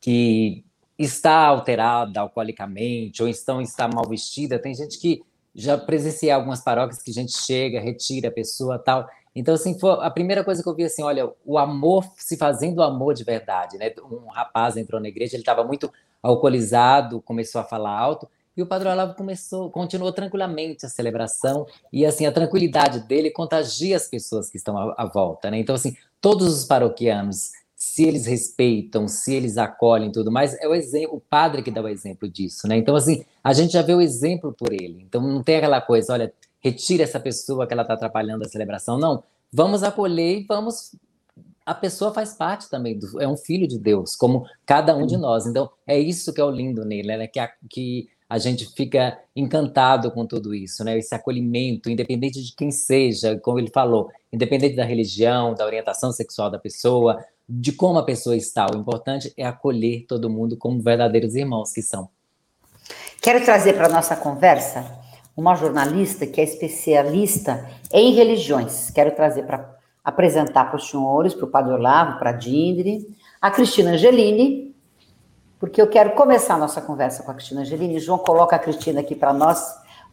que está alterada alcoolicamente ou estão, está mal vestida, tem gente que já presenciei algumas paróquias que a gente chega, retira a pessoa tal. Então, assim, foi a primeira coisa que eu vi, assim, olha, o amor se fazendo amor de verdade, né? Um rapaz entrou na igreja, ele estava muito alcoolizado, começou a falar alto, e o Padre Olavo começou, continuou tranquilamente a celebração, e assim, a tranquilidade dele contagia as pessoas que estão à, à volta, né? Então, assim, todos os paroquianos, se eles respeitam, se eles acolhem tudo mais, é o exemplo, o padre que dá o exemplo disso, né? Então, assim, a gente já vê o exemplo por ele. Então, não tem aquela coisa, olha, retira essa pessoa que ela está atrapalhando a celebração. Não, vamos acolher e vamos. A pessoa faz parte também, do, é um filho de Deus, como cada um de nós. Então, é isso que é o lindo nele, né? Que a, que a gente fica encantado com tudo isso, né? Esse acolhimento, independente de quem seja, como ele falou, independente da religião, da orientação sexual da pessoa, de como a pessoa está. O importante é acolher todo mundo como verdadeiros irmãos que são. Quero trazer para nossa conversa uma jornalista que é especialista em religiões. Quero trazer para apresentar para os senhores, para o Padre Olavo, para a Dindre, a Cristina Angelini, porque eu quero começar a nossa conversa com a Cristina Angelini. João, coloca a Cristina aqui para nós.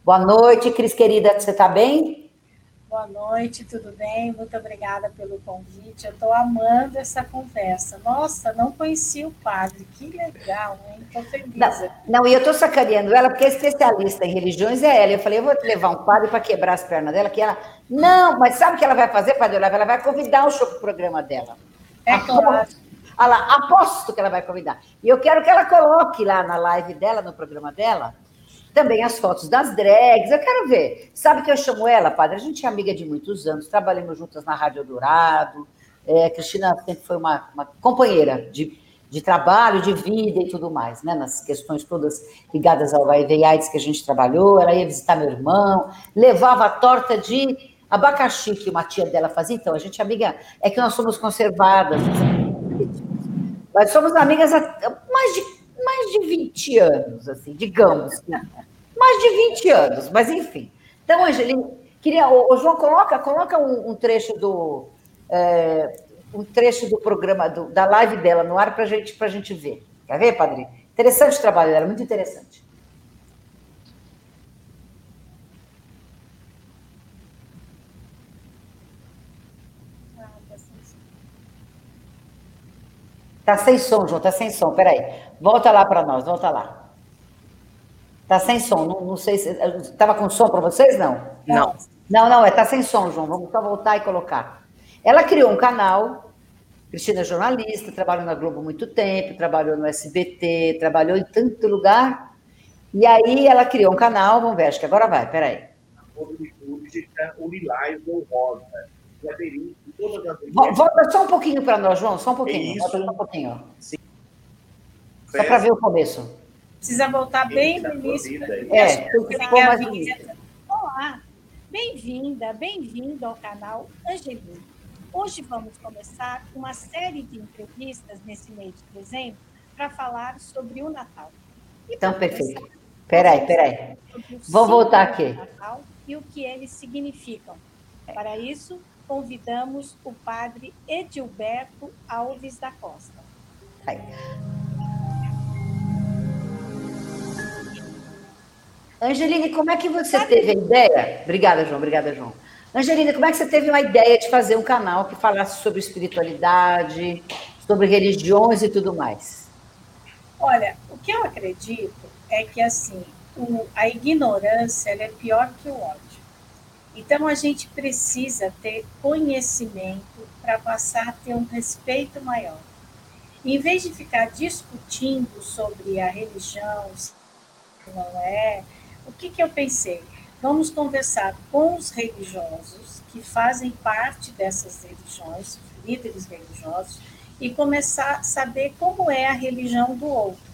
Boa noite, Cris querida, você está bem? Boa noite, tudo bem? Muito obrigada pelo convite. Eu estou amando essa conversa. Nossa, não conheci o padre. Que legal, hein? Estou feliz. Não, não, e eu estou sacaneando ela, porque a especialista em religiões é ela. Eu falei, eu vou levar um padre para quebrar as pernas dela, que ela. Não, mas sabe o que ela vai fazer, padre Olavo? Ela vai convidar o show para o programa dela. É claro. Olha lá, aposto que ela vai convidar. E eu quero que ela coloque lá na live dela, no programa dela, também as fotos das drags, eu quero ver. Sabe que eu chamo ela, padre? A gente é amiga de muitos anos, trabalhamos juntas na Rádio Dourado. É, Cristina sempre foi uma, uma companheira de, de trabalho, de vida e tudo mais, né? Nas questões todas ligadas ao HIV AIDS que a gente trabalhou. Ela ia visitar meu irmão, levava a torta de abacaxi que uma tia dela fazia. Então, a gente é amiga, é que nós somos conservadas, mas somos amigas há mais de, mais de 20 anos, assim, digamos. Né? mais de 20 anos, mas enfim. Então, Angelina, queria. O, João, coloca, coloca um, um trecho do. É, um trecho do programa, do, da live dela no ar para gente, a gente ver. Quer ver, padre? Interessante o trabalho dela, muito interessante. Tá sem som, João, tá sem som. Peraí. Volta lá para nós, volta lá. Tá sem som, não, não sei se. Estava com som para vocês? Não? Não. Não, não, é, tá sem som, João. Vamos só voltar e colocar. Ela criou um canal Cristina é jornalista, trabalhou na Globo muito tempo, trabalhou no SBT, trabalhou em tanto lugar. E aí ela criou um canal, vamos ver, acho que agora vai, peraí. Volta só um pouquinho para nós, João, só um pouquinho. Volta só um pouquinho. Sim. Só para ver o começo. Precisa voltar bem no início. É, tem que mais Olá, bem-vinda, bem-vindo ao canal Angelina. Hoje vamos começar uma série de entrevistas nesse mês de dezembro para falar sobre o Natal. E então, perfeito. Peraí, peraí. Vou voltar aqui. Natal e o que eles significam. Para isso, convidamos o padre Edilberto Alves da Costa. Aí. Angeline, como é que você teve a ideia? Obrigada, João. Obrigada, João. Angelina, como é que você teve uma ideia de fazer um canal que falasse sobre espiritualidade, sobre religiões e tudo mais? Olha, o que eu acredito é que assim, o, a ignorância é pior que o ódio. Então a gente precisa ter conhecimento para passar a ter um respeito maior. Em vez de ficar discutindo sobre a religião, se não é, o que, que eu pensei? Vamos conversar com os religiosos que fazem parte dessas religiões, líderes religiosos, e começar a saber como é a religião do outro.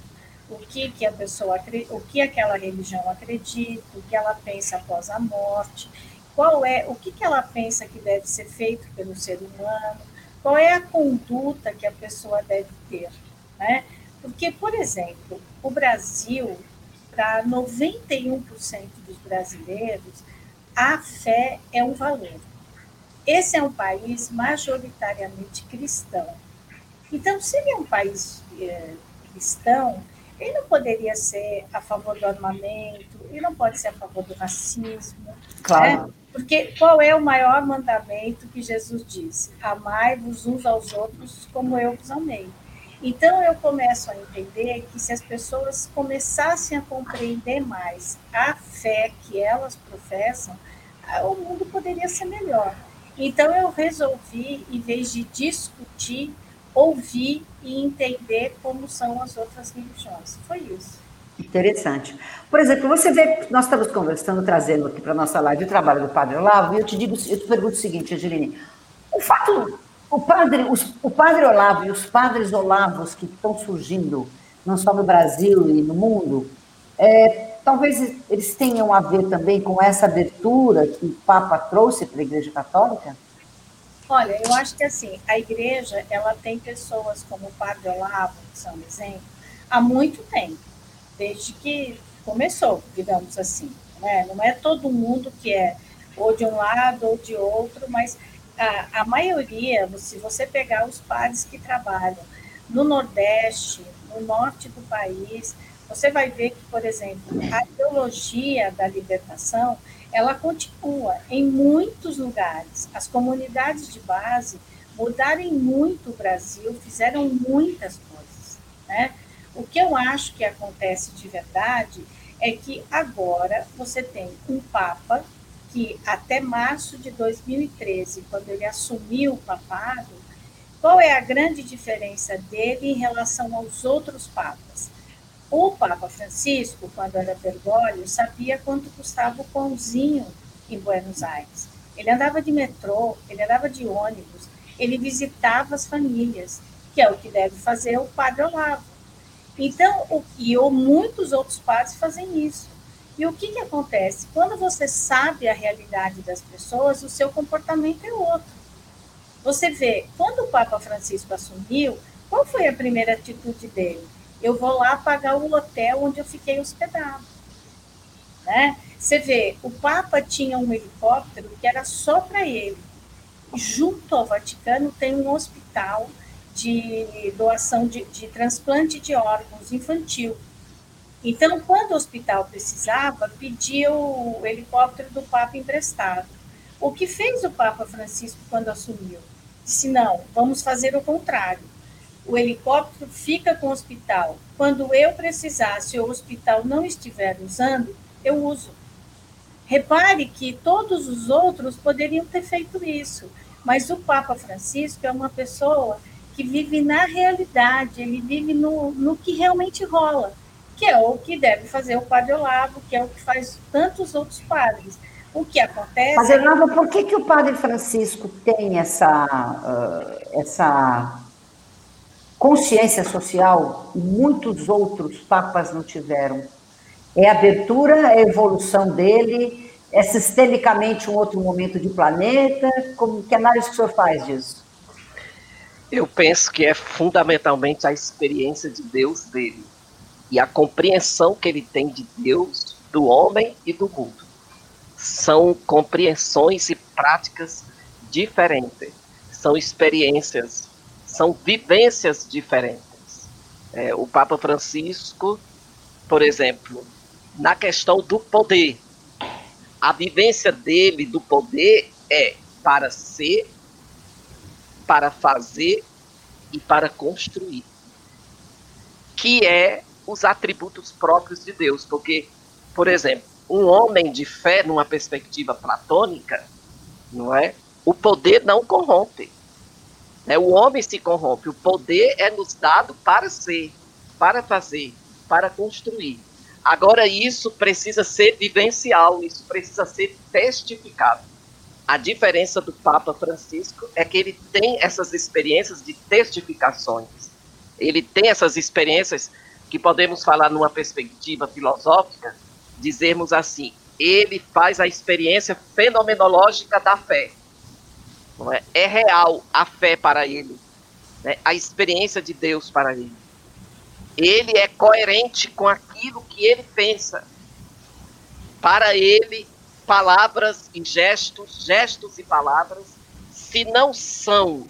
O que, que a pessoa o que aquela religião acredita, o que ela pensa após a morte, qual é o que, que ela pensa que deve ser feito pelo ser humano, qual é a conduta que a pessoa deve ter, né? Porque, por exemplo, o Brasil para 91% dos brasileiros, a fé é um valor. Esse é um país majoritariamente cristão. Então, se ele é um país é, cristão, ele não poderia ser a favor do armamento, ele não pode ser a favor do racismo. Claro. Né? Porque qual é o maior mandamento que Jesus diz? Amai-vos uns aos outros como eu vos amei. Então eu começo a entender que se as pessoas começassem a compreender mais a fé que elas professam, o mundo poderia ser melhor. Então eu resolvi, em vez de discutir, ouvir e entender como são as outras religiões. Foi isso. Interessante. Por exemplo, você vê, nós estamos conversando, trazendo aqui para a nossa live o trabalho do Padre Olavo, e eu te digo, eu te pergunto o seguinte, Angeline, o fato o padre, os, o padre Olavo e os padres Olavos que estão surgindo, não só no Brasil e no mundo, é, talvez eles tenham a ver também com essa abertura que o Papa trouxe para a Igreja Católica? Olha, eu acho que assim, a igreja ela tem pessoas como o Padre Olavo, que são exemplo, há muito tempo, desde que começou, digamos assim. Né? Não é todo mundo que é ou de um lado ou de outro, mas a, a maioria, se você pegar os pares que trabalham no Nordeste, no norte do país, você vai ver que, por exemplo, a ideologia da libertação, ela continua em muitos lugares. As comunidades de base mudaram muito o Brasil, fizeram muitas coisas. Né? O que eu acho que acontece de verdade é que agora você tem um Papa que até março de 2013, quando ele assumiu o papado, qual é a grande diferença dele em relação aos outros papas? O Papa Francisco, quando era Bergoglio, sabia quanto custava o pãozinho em Buenos Aires. Ele andava de metrô, ele andava de ônibus, ele visitava as famílias, que é o que deve fazer o Padre Olavo. Então, o, e ou muitos outros padres fazem isso. E o que, que acontece? Quando você sabe a realidade das pessoas, o seu comportamento é outro. Você vê, quando o Papa Francisco assumiu, qual foi a primeira atitude dele? Eu vou lá pagar o hotel onde eu fiquei hospedado. Né? Você vê, o Papa tinha um helicóptero que era só para ele. Junto ao Vaticano tem um hospital de doação de, de transplante de órgãos infantil. Então, quando o hospital precisava, pedia o helicóptero do Papa emprestado. O que fez o Papa Francisco quando assumiu? Disse: não, vamos fazer o contrário. O helicóptero fica com o hospital. Quando eu precisar, se o hospital não estiver usando, eu uso. Repare que todos os outros poderiam ter feito isso, mas o Papa Francisco é uma pessoa que vive na realidade, ele vive no, no que realmente rola, que é o que deve fazer o Padre Olavo, que é o que faz tantos outros padres. O que acontece. Padre Olavo, por que, que o Padre Francisco tem essa, uh, essa consciência social e muitos outros papas não tiveram? É a abertura, é a evolução dele, é sistemicamente um outro momento de planeta? Como, que análise que o senhor faz disso? Eu penso que é fundamentalmente a experiência de Deus dele e a compreensão que ele tem de Deus, do homem e do mundo. São compreensões e práticas diferentes, são experiências, são vivências diferentes. É, o Papa Francisco, por exemplo, na questão do poder, a vivência dele do poder é para ser para fazer e para construir, que é os atributos próprios de Deus, porque, por exemplo, um homem de fé numa perspectiva platônica, não é? O poder não corrompe. Né? O homem se corrompe. O poder é nos dado para ser, para fazer, para construir. Agora, isso precisa ser vivencial, isso precisa ser testificado. A diferença do Papa Francisco é que ele tem essas experiências de testificações. Ele tem essas experiências que podemos falar numa perspectiva filosófica, dizermos assim, ele faz a experiência fenomenológica da fé. É? é real a fé para ele, né? a experiência de Deus para ele. Ele é coerente com aquilo que ele pensa. Para ele, palavras e gestos, gestos e palavras, se não são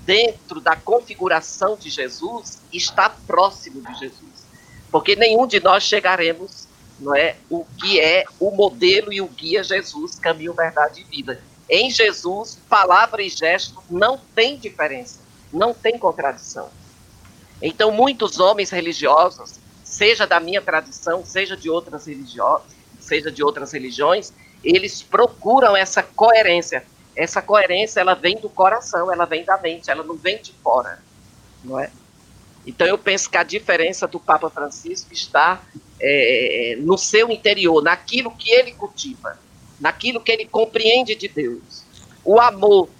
dentro da configuração de Jesus, está próximo de Jesus. Porque nenhum de nós chegaremos, não é, o que é o modelo e o guia Jesus, caminho, verdade e vida. Em Jesus, palavra e gesto não tem diferença, não tem contradição. Então, muitos homens religiosos, seja da minha tradição, seja de outras religiões, seja de outras religiões, eles procuram essa coerência. Essa coerência, ela vem do coração, ela vem da mente, ela não vem de fora, não é? Então eu penso que a diferença do Papa Francisco está é, no seu interior, naquilo que ele cultiva, naquilo que ele compreende de Deus. O amor,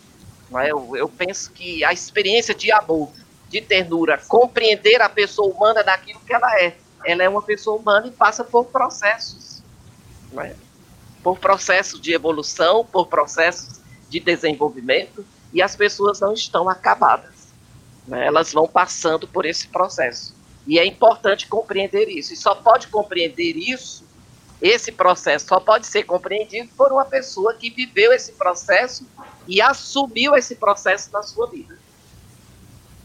não é? eu, eu penso que a experiência de amor, de ternura, compreender a pessoa humana naquilo que ela é. Ela é uma pessoa humana e passa por processos. Não é? Por processos de evolução, por processos de desenvolvimento, e as pessoas não estão acabadas. Né? Elas vão passando por esse processo. E é importante compreender isso. E só pode compreender isso, esse processo, só pode ser compreendido por uma pessoa que viveu esse processo e assumiu esse processo na sua vida.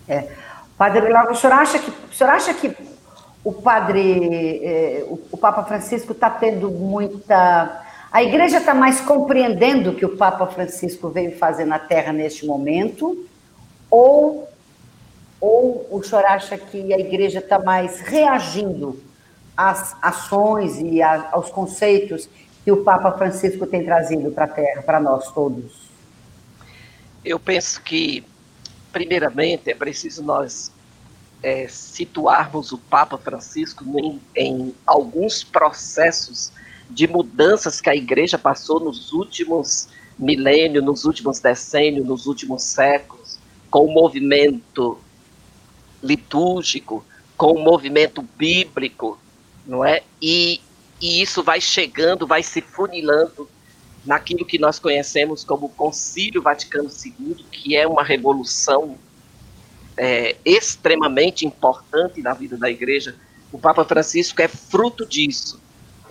É. Padre Milagro, o senhor acha que, o senhor acha que o padre, eh, o, o Papa Francisco está tendo muita a igreja está mais compreendendo o que o Papa Francisco veio fazer na Terra neste momento? Ou, ou o senhor acha que a igreja está mais reagindo às ações e a, aos conceitos que o Papa Francisco tem trazido para a Terra, para nós todos? Eu penso que, primeiramente, é preciso nós é, situarmos o Papa Francisco em, em alguns processos de mudanças que a igreja passou nos últimos milênios, nos últimos decênios, nos últimos séculos, com o movimento litúrgico, com o movimento bíblico, não é? E, e isso vai chegando, vai se funilando naquilo que nós conhecemos como Concílio Vaticano II, que é uma revolução é, extremamente importante na vida da igreja. O Papa Francisco é fruto disso.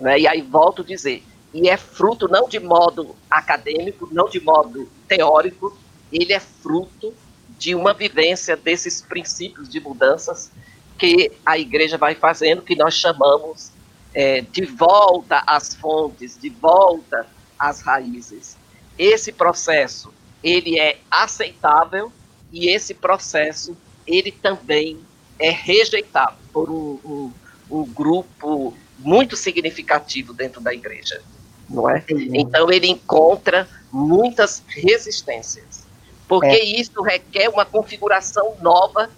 Né? E aí volto a dizer, e é fruto não de modo acadêmico, não de modo teórico, ele é fruto de uma vivência desses princípios de mudanças que a igreja vai fazendo, que nós chamamos é, de volta às fontes, de volta às raízes. Esse processo, ele é aceitável e esse processo, ele também é rejeitado por um, um, um grupo muito significativo dentro da igreja, não é? Então ele encontra muitas resistências. porque é. isso requer uma configuração nova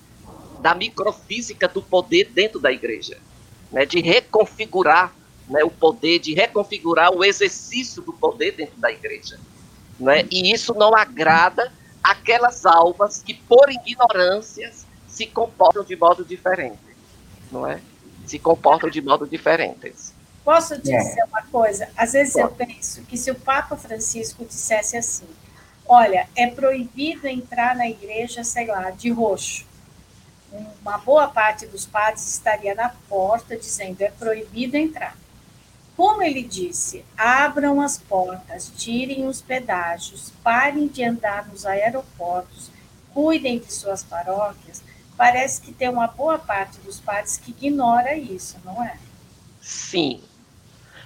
da microfísica do poder dentro da igreja, né, de reconfigurar né, o poder, de reconfigurar o exercício do poder dentro da igreja. Né, e isso não agrada aquelas almas que, por ignorâncias, se comportam de modo diferente, não é? Se comportam de modo diferentes. Posso dizer é. uma coisa? Às vezes Pode. eu penso que se o Papa Francisco dissesse assim, olha, é proibido entrar na igreja, sei lá, de roxo. Uma boa parte dos padres estaria na porta dizendo é proibido entrar. Como ele disse, abram as portas, tirem os pedágios, parem de andar nos aeroportos, cuidem de suas paróquias. Parece que tem uma boa parte dos padres que ignora isso, não é? Sim,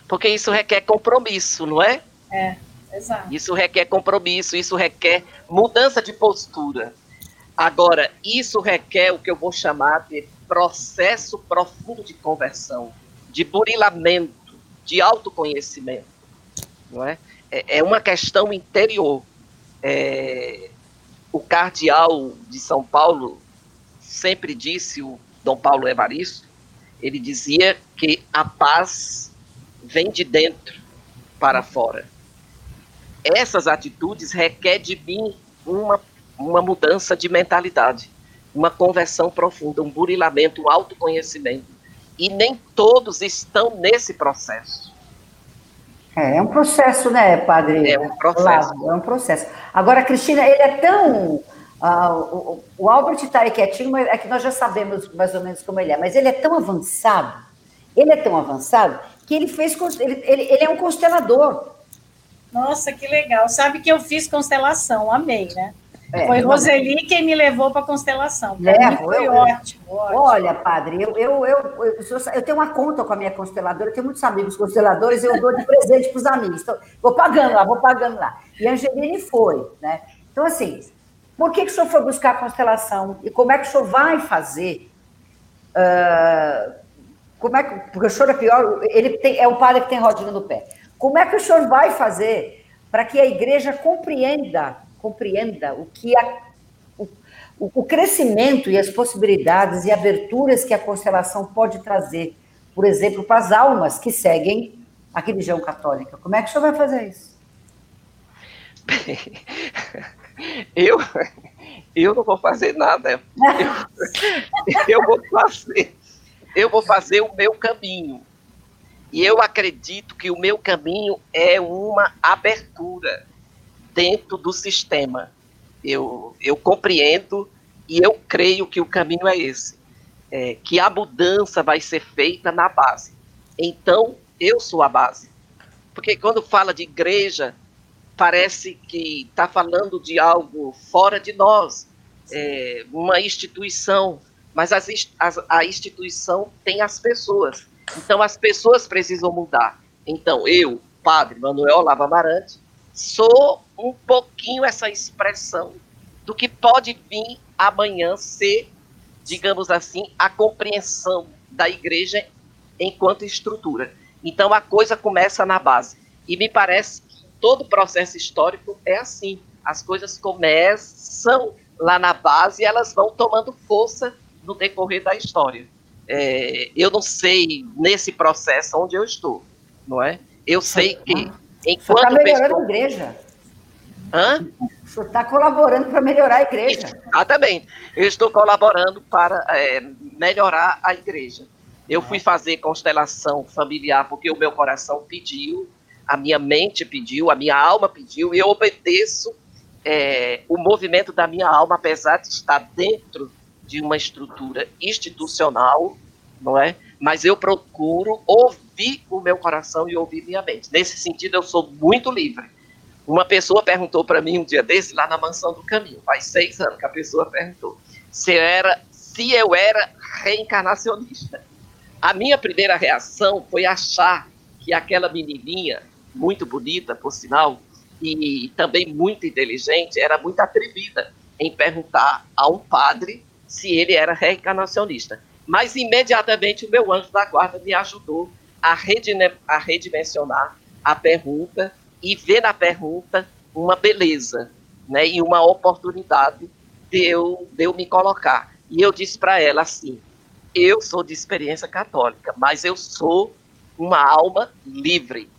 porque isso requer compromisso, não é? É, exato. Isso requer compromisso, isso requer mudança de postura. Agora, isso requer o que eu vou chamar de processo profundo de conversão, de burilamento, de autoconhecimento, não é? É, é uma questão interior. É, o cardeal de São Paulo sempre disse, o Dom Paulo Evaristo, ele dizia que a paz vem de dentro para fora. Essas atitudes requerem de mim uma, uma mudança de mentalidade, uma conversão profunda, um burilamento, um autoconhecimento. E nem todos estão nesse processo. É, é um processo, né, padre? É um processo. é um processo. Agora, Cristina, ele é tão. Uh, o, o, Albert está aí quietinho, mas é que nós já sabemos mais ou menos como ele é, mas ele é tão avançado, ele é tão avançado que ele fez. Ele, ele, ele é um constelador. Nossa, que legal. Sabe que eu fiz constelação, amei, né? É, foi Roseli quem me levou para a constelação. Para mim foi eu, ótimo, ótimo, Olha, padre, eu, eu, eu, eu, eu, tenho uma conta com a minha consteladora, eu tenho muitos amigos consteladores, eu dou de presente para os amigos. Então, vou pagando lá, vou pagando lá. E a Angeline foi, né? Então, assim, por que, que o senhor foi buscar a constelação? E como é que o senhor vai fazer? Uh, como é que, porque o senhor é pior, ele tem, é o padre que tem rodinha no pé. Como é que o senhor vai fazer para que a igreja compreenda, compreenda o que a, o, o crescimento e as possibilidades e aberturas que a constelação pode trazer, por exemplo, para as almas que seguem a religião católica? Como é que o senhor vai fazer isso? Eu, eu não vou fazer nada. Eu, eu vou fazer eu vou fazer o meu caminho. E eu acredito que o meu caminho é uma abertura dentro do sistema. Eu, eu compreendo e eu creio que o caminho é esse. É, que a mudança vai ser feita na base. Então, eu sou a base. Porque quando fala de igreja, parece que está falando de algo fora de nós, é, uma instituição mas as, as, a instituição tem as pessoas. Então, as pessoas precisam mudar. Então, eu, padre Manuel Lava Amarante, sou um pouquinho essa expressão do que pode vir amanhã ser, digamos assim, a compreensão da igreja enquanto estrutura. Então, a coisa começa na base. E me parece todo processo histórico é assim. As coisas começam lá na base e elas vão tomando força no decorrer da história. É, eu não sei nesse processo onde eu estou, não é? Eu sei que enquanto está melhorando pessoa... a igreja. Hã? Está colaborando para melhorar a igreja. Exatamente. Eu estou colaborando para é, melhorar a igreja. Eu fui fazer constelação familiar porque o meu coração pediu, a minha mente pediu, a minha alma pediu, e eu obedeço é, o movimento da minha alma, apesar de estar dentro de uma estrutura institucional, não é? Mas eu procuro ouvir o meu coração e ouvir minha mente. Nesse sentido, eu sou muito livre. Uma pessoa perguntou para mim um dia desse, lá na Mansão do Caminho, faz seis anos que a pessoa perguntou, se, era, se eu era reencarnacionista. A minha primeira reação foi achar que aquela menininha, muito bonita, por sinal, e também muito inteligente, era muito atrevida em perguntar a um padre se ele era reencarnacionista. Mas imediatamente o meu anjo da guarda me ajudou a, redine, a redimensionar a pergunta e ver na pergunta uma beleza, né, e uma oportunidade de eu, de eu me colocar. E eu disse para ela assim: eu sou de experiência católica, mas eu sou uma alma livre.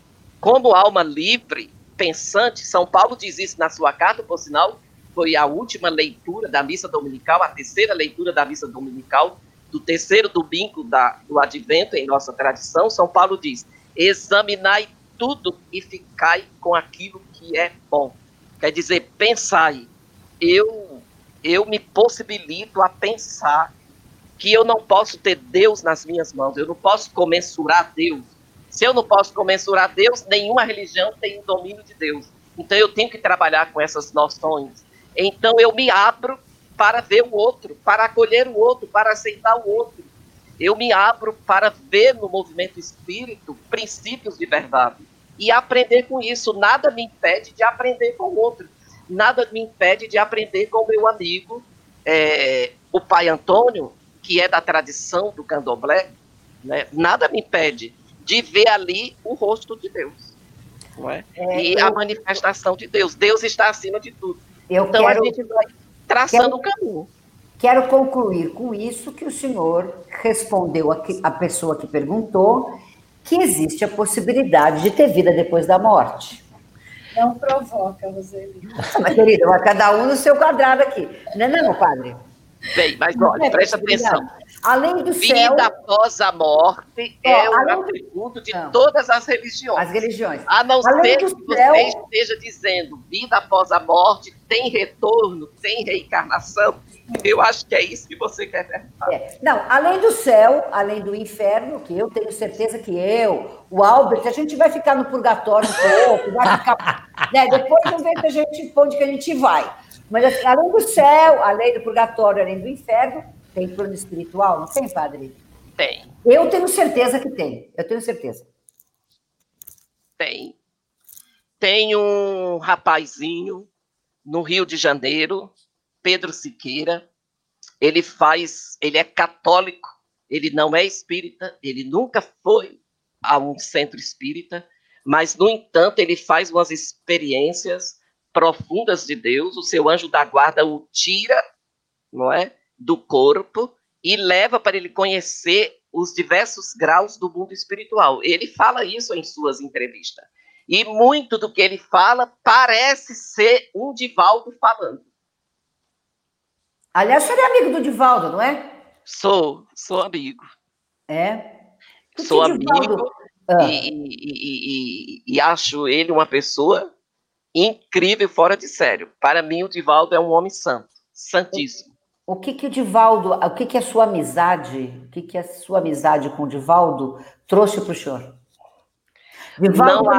Como alma livre, pensante, São Paulo diz isso na sua carta, por sinal, foi a última leitura da missa dominical, a terceira leitura da missa dominical, do terceiro domingo da, do advento em nossa tradição. São Paulo diz: examinai tudo e ficai com aquilo que é bom. Quer dizer, pensai. Eu, eu me possibilito a pensar que eu não posso ter Deus nas minhas mãos, eu não posso comensurar Deus. Se eu não posso comensurar Deus, nenhuma religião tem o domínio de Deus. Então eu tenho que trabalhar com essas noções. Então eu me abro para ver o outro, para acolher o outro, para aceitar o outro. Eu me abro para ver no movimento espírito princípios de verdade e aprender com isso. Nada me impede de aprender com o outro. Nada me impede de aprender com o meu amigo, é, o pai Antônio, que é da tradição do candomblé, né, nada me impede de ver ali o rosto de Deus. Não é? é e eu, a manifestação de Deus. Deus está acima de tudo. então quero, a gente vai traçando o caminho. Quero concluir com isso que o senhor respondeu a, a pessoa que perguntou que existe a possibilidade de ter vida depois da morte. Não provoca, Roseli. Mas, querida, cada um no seu quadrado aqui. Não é não, padre? Bem, mas olha, é presta atenção. Além do Vida céu. Vida após a morte é um atributo de não. todas as religiões. As religiões. A não além ser que você céu... esteja dizendo vida após a morte, tem retorno, tem reencarnação. Eu acho que é isso que você quer perguntar. É. Não, além do céu, além do inferno, que eu tenho certeza que eu, o Albert, a gente vai ficar no purgatório um pouco, vai ficar. né? Depois não vê que a gente, onde que a gente vai. Mas assim, além do céu, além do purgatório, além do inferno, tem plano espiritual? Não tem, padre? Tem. Eu tenho certeza que tem. Eu tenho certeza. Tem. Tem um rapazinho no Rio de Janeiro, Pedro Siqueira. Ele faz, ele é católico, ele não é espírita, ele nunca foi a um centro espírita, mas no entanto ele faz umas experiências profundas de Deus. O seu anjo da guarda o tira, não é? Do corpo e leva para ele conhecer os diversos graus do mundo espiritual. Ele fala isso em suas entrevistas. E muito do que ele fala parece ser um Divaldo falando. Aliás, você é amigo do Divaldo, não é? Sou, sou amigo. É? sou amigo ah. e, e, e, e acho ele uma pessoa incrível, fora de sério. Para mim, o Divaldo é um homem santo, santíssimo. O que que o Divaldo, o que que a sua amizade, o que que a sua amizade com o Divaldo trouxe para o senhor? Divaldo,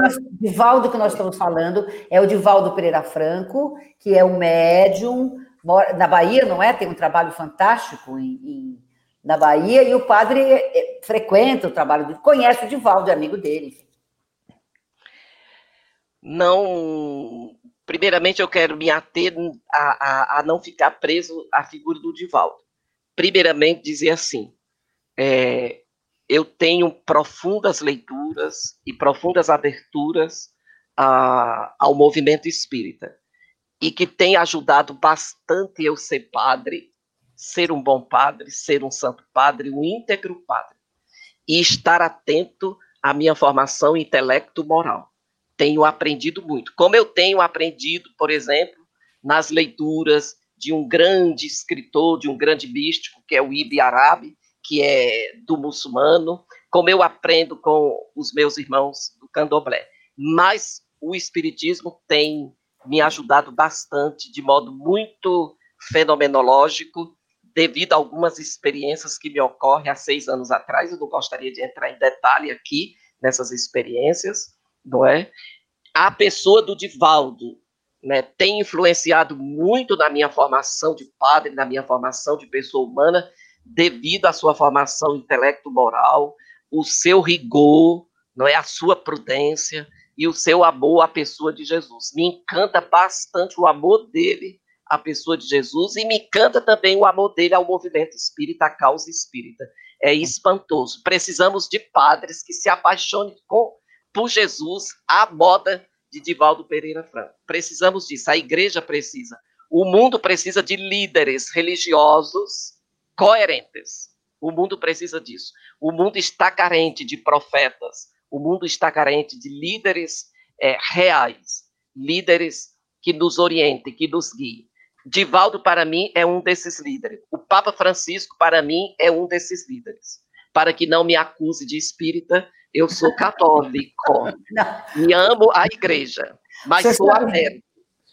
Divaldo que nós estamos falando é o Divaldo Pereira Franco, que é um médium na Bahia, não é? Tem um trabalho fantástico em, em na Bahia e o padre é, frequenta o trabalho dele, conhece o Divaldo, é amigo dele. Não Primeiramente, eu quero me ater a, a, a não ficar preso à figura do Divaldo. Primeiramente, dizer assim: é, eu tenho profundas leituras e profundas aberturas a, ao movimento espírita e que tem ajudado bastante eu ser padre, ser um bom padre, ser um santo padre, um íntegro padre, e estar atento à minha formação intelecto-moral tenho aprendido muito. Como eu tenho aprendido, por exemplo, nas leituras de um grande escritor, de um grande místico, que é o Ibi Arabi, que é do muçulmano, como eu aprendo com os meus irmãos do candomblé. Mas o espiritismo tem me ajudado bastante, de modo muito fenomenológico, devido a algumas experiências que me ocorrem há seis anos atrás. Eu não gostaria de entrar em detalhe aqui nessas experiências, não é? A pessoa do Divaldo né, tem influenciado muito na minha formação de padre, na minha formação de pessoa humana, devido à sua formação intelecto-moral, o seu rigor, não é a sua prudência e o seu amor à pessoa de Jesus. Me encanta bastante o amor dele à pessoa de Jesus e me encanta também o amor dele ao movimento espírita, à causa espírita. É espantoso. Precisamos de padres que se apaixonem com por Jesus à moda de Divaldo Pereira Franco. Precisamos disso, a igreja precisa. O mundo precisa de líderes religiosos coerentes. O mundo precisa disso. O mundo está carente de profetas. O mundo está carente de líderes é, reais, líderes que nos orientem, que nos guiem. Divaldo, para mim, é um desses líderes. O Papa Francisco, para mim, é um desses líderes. Para que não me acuse de espírita, eu sou católico. Me amo a igreja, mas Você sou aberto.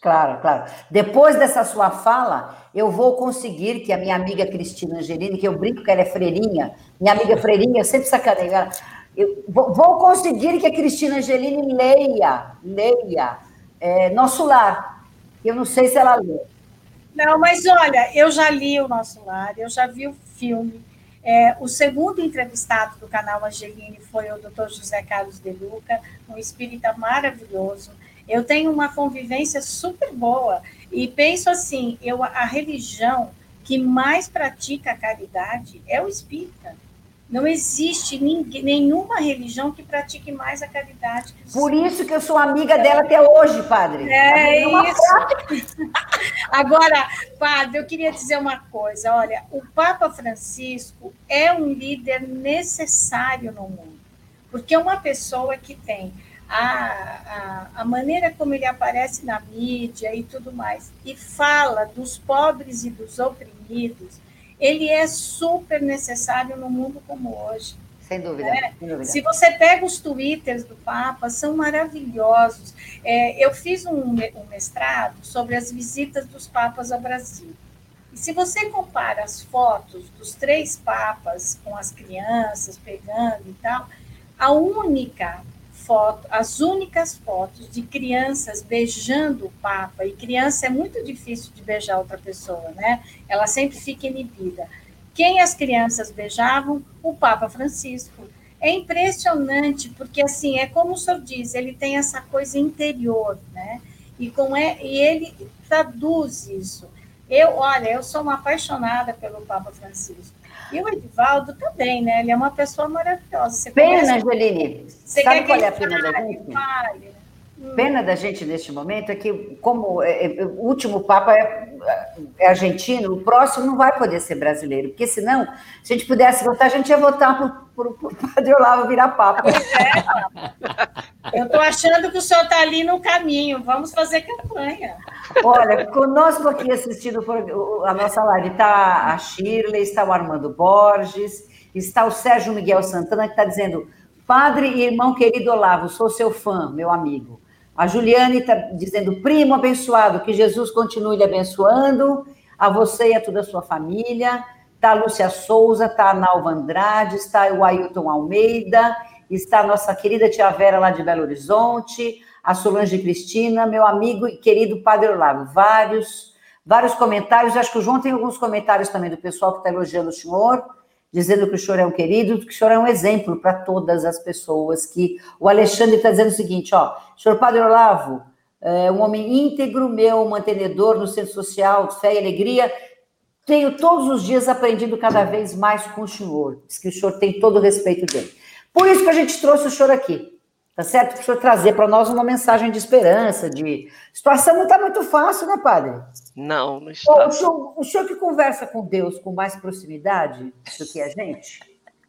Claro, claro. Depois dessa sua fala, eu vou conseguir que a minha amiga Cristina Angelini, que eu brinco que ela é freirinha, minha amiga freirinha, eu sempre sacaneio ela, eu vou, vou conseguir que a Cristina Angelini leia, leia é, Nosso Lar. Eu não sei se ela lê. Não, mas olha, eu já li o Nosso Lar, eu já vi o filme, é, o segundo entrevistado do canal Angeline foi o Dr. José Carlos De Luca, um espírita maravilhoso. Eu tenho uma convivência super boa e penso assim, eu a religião que mais pratica a caridade é o espírita. Não existe ninguém, nenhuma religião que pratique mais a caridade. Por isso que eu sou amiga dela até hoje, padre. É isso. Agora, padre, eu queria dizer uma coisa. Olha, o Papa Francisco é um líder necessário no mundo, porque é uma pessoa que tem a, a, a maneira como ele aparece na mídia e tudo mais, e fala dos pobres e dos oprimidos, ele é super necessário no mundo como hoje. Sem dúvida, é. sem dúvida. Se você pega os twitters do Papa, são maravilhosos. É, eu fiz um, um mestrado sobre as visitas dos papas ao Brasil. E se você compara as fotos dos três papas com as crianças pegando e tal, a única foto, as únicas fotos de crianças beijando o Papa, e criança é muito difícil de beijar outra pessoa, né? Ela sempre fica inibida. Quem as crianças beijavam? O Papa Francisco. É impressionante, porque assim, é como o senhor diz, ele tem essa coisa interior, né? E, com é, e ele traduz isso. Eu, olha, eu sou uma apaixonada pelo Papa Francisco. E o Edivaldo também, né? Ele é uma pessoa maravilhosa. Você pena, Angeline. Você Sabe qual é a pena da gente? Hum. Pena da gente neste momento é que, como é, é, o último Papa é, é, argentino, o próximo não vai poder ser brasileiro, porque senão, se a gente pudesse votar, a gente ia votar para o Padre Olavo virar Papa. É. Eu estou achando que o senhor está ali no caminho, vamos fazer campanha. Olha, conosco aqui assistindo a nossa live está a Shirley, está o Armando Borges, está o Sérgio Miguel Santana, que está dizendo: Padre e irmão querido Olavo, sou seu fã, meu amigo. A Juliane está dizendo: primo abençoado, que Jesus continue lhe abençoando, a você e a toda a sua família. Está a Lúcia Souza, está a Nalva Andrade, está o Ailton Almeida, está a nossa querida tia Vera lá de Belo Horizonte, a Solange Cristina, meu amigo e querido Padre Olavo, vários, vários comentários. Acho que o João tem alguns comentários também do pessoal que está elogiando o senhor, dizendo que o senhor é um querido, que o senhor é um exemplo para todas as pessoas. Que o Alexandre está dizendo o seguinte: ó, senhor Padre Olavo, é um homem íntegro, meu mantenedor no centro social, fé e alegria. Tenho todos os dias aprendido cada vez mais com o senhor. Diz que o senhor tem todo o respeito dele. Por isso que a gente trouxe o senhor aqui Tá certo? Senhor trazer para nós uma mensagem de esperança, de. A situação não está muito fácil, né, padre? Não, não está. O senhor, o senhor que conversa com Deus com mais proximidade do que a gente,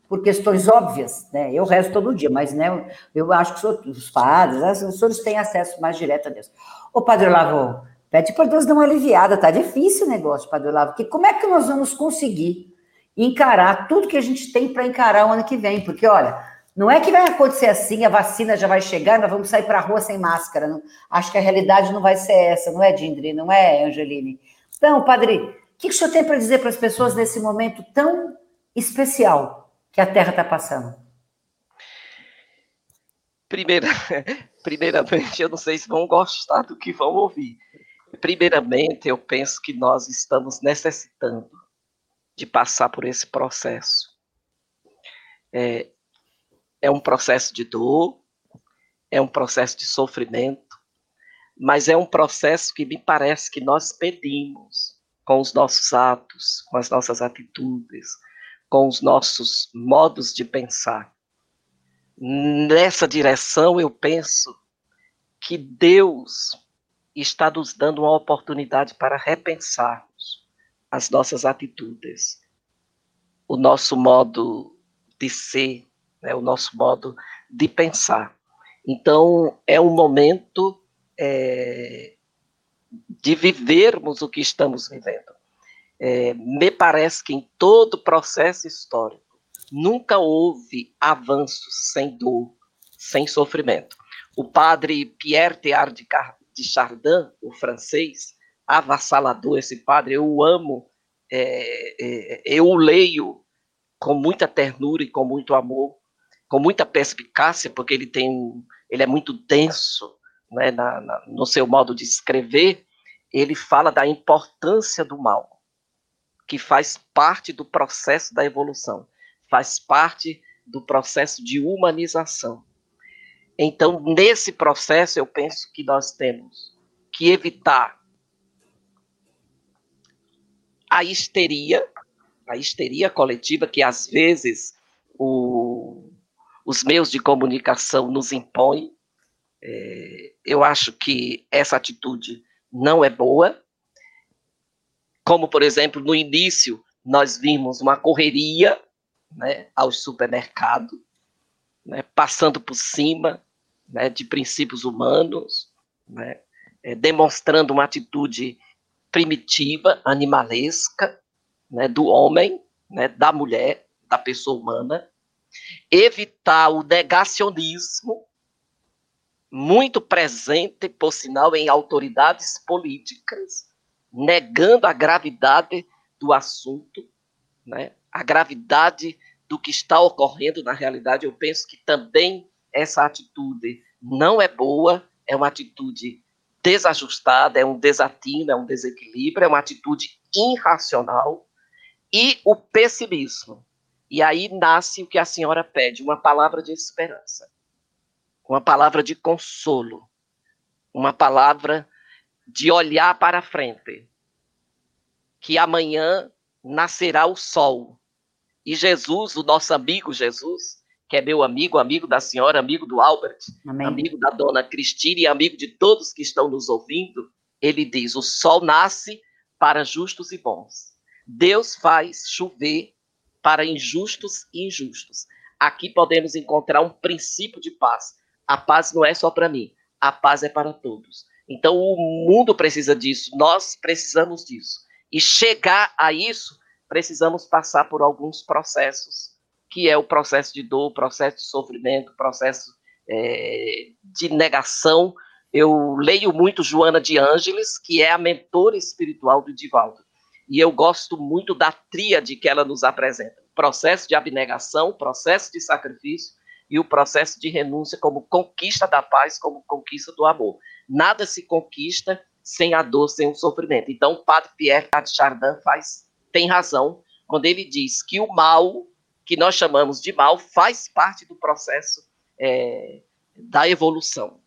por questões óbvias, né? Eu rezo todo dia, mas né, eu acho que os padres, né, os senhores têm acesso mais direto a Deus. Ô, Padre Olavo, pede para Deus dar uma aliviada, tá difícil o negócio, Padre Olavo, porque como é que nós vamos conseguir encarar tudo que a gente tem para encarar o ano que vem? Porque, olha, não é que vai acontecer assim, a vacina já vai chegar, nós vamos sair para a rua sem máscara. Não, acho que a realidade não vai ser essa, não é, Dindri? Não é, Angeline? Então, padre, o que, que o senhor tem para dizer para as pessoas nesse momento tão especial que a Terra está passando? Primeira, primeiramente, eu não sei se vão gostar do que vão ouvir. Primeiramente, eu penso que nós estamos necessitando de passar por esse processo. É, é um processo de dor, é um processo de sofrimento, mas é um processo que me parece que nós pedimos com os nossos atos, com as nossas atitudes, com os nossos modos de pensar. Nessa direção, eu penso que Deus está nos dando uma oportunidade para repensarmos as nossas atitudes, o nosso modo de ser, né, o nosso modo de pensar. Então, é um momento é, de vivermos o que estamos vivendo. É, me parece que em todo processo histórico nunca houve avanço sem dor, sem sofrimento. O padre Pierre Teilhard de Chardin, o francês, avassalador esse padre, eu o amo, é, é, eu o leio com muita ternura e com muito amor, com muita perspicácia, porque ele tem, ele é muito denso, né, na, na, no seu modo de escrever, ele fala da importância do mal, que faz parte do processo da evolução, faz parte do processo de humanização. Então, nesse processo, eu penso que nós temos que evitar a histeria, a histeria coletiva que às vezes o, os meios de comunicação nos impõem. É, eu acho que essa atitude não é boa. Como, por exemplo, no início, nós vimos uma correria né, ao supermercado, né, passando por cima né, de princípios humanos, né, é, demonstrando uma atitude primitiva, animalesca, né, do homem, né, da mulher, da pessoa humana, evitar o negacionismo, muito presente, por sinal, em autoridades políticas, negando a gravidade do assunto, né? a gravidade do que está ocorrendo na realidade. Eu penso que também essa atitude não é boa, é uma atitude desajustada, é um desatino, é um desequilíbrio, é uma atitude irracional. E o pessimismo. E aí nasce o que a senhora pede, uma palavra de esperança uma palavra de consolo, uma palavra de olhar para frente, que amanhã nascerá o sol. E Jesus, o nosso amigo Jesus, que é meu amigo, amigo da senhora, amigo do Albert, Amém. amigo da dona Cristina e amigo de todos que estão nos ouvindo, ele diz: o sol nasce para justos e bons. Deus faz chover para injustos e injustos. Aqui podemos encontrar um princípio de paz a paz não é só para mim, a paz é para todos. Então o mundo precisa disso, nós precisamos disso. E chegar a isso, precisamos passar por alguns processos, que é o processo de dor, processo de sofrimento, processo é, de negação. Eu leio muito Joana de Ângeles, que é a mentora espiritual do Divaldo. E eu gosto muito da tríade que ela nos apresenta: processo de abnegação, processo de sacrifício e o processo de renúncia como conquista da paz, como conquista do amor. Nada se conquista sem a dor, sem o sofrimento. Então, o padre Pierre de Chardin faz, tem razão quando ele diz que o mal, que nós chamamos de mal, faz parte do processo é, da evolução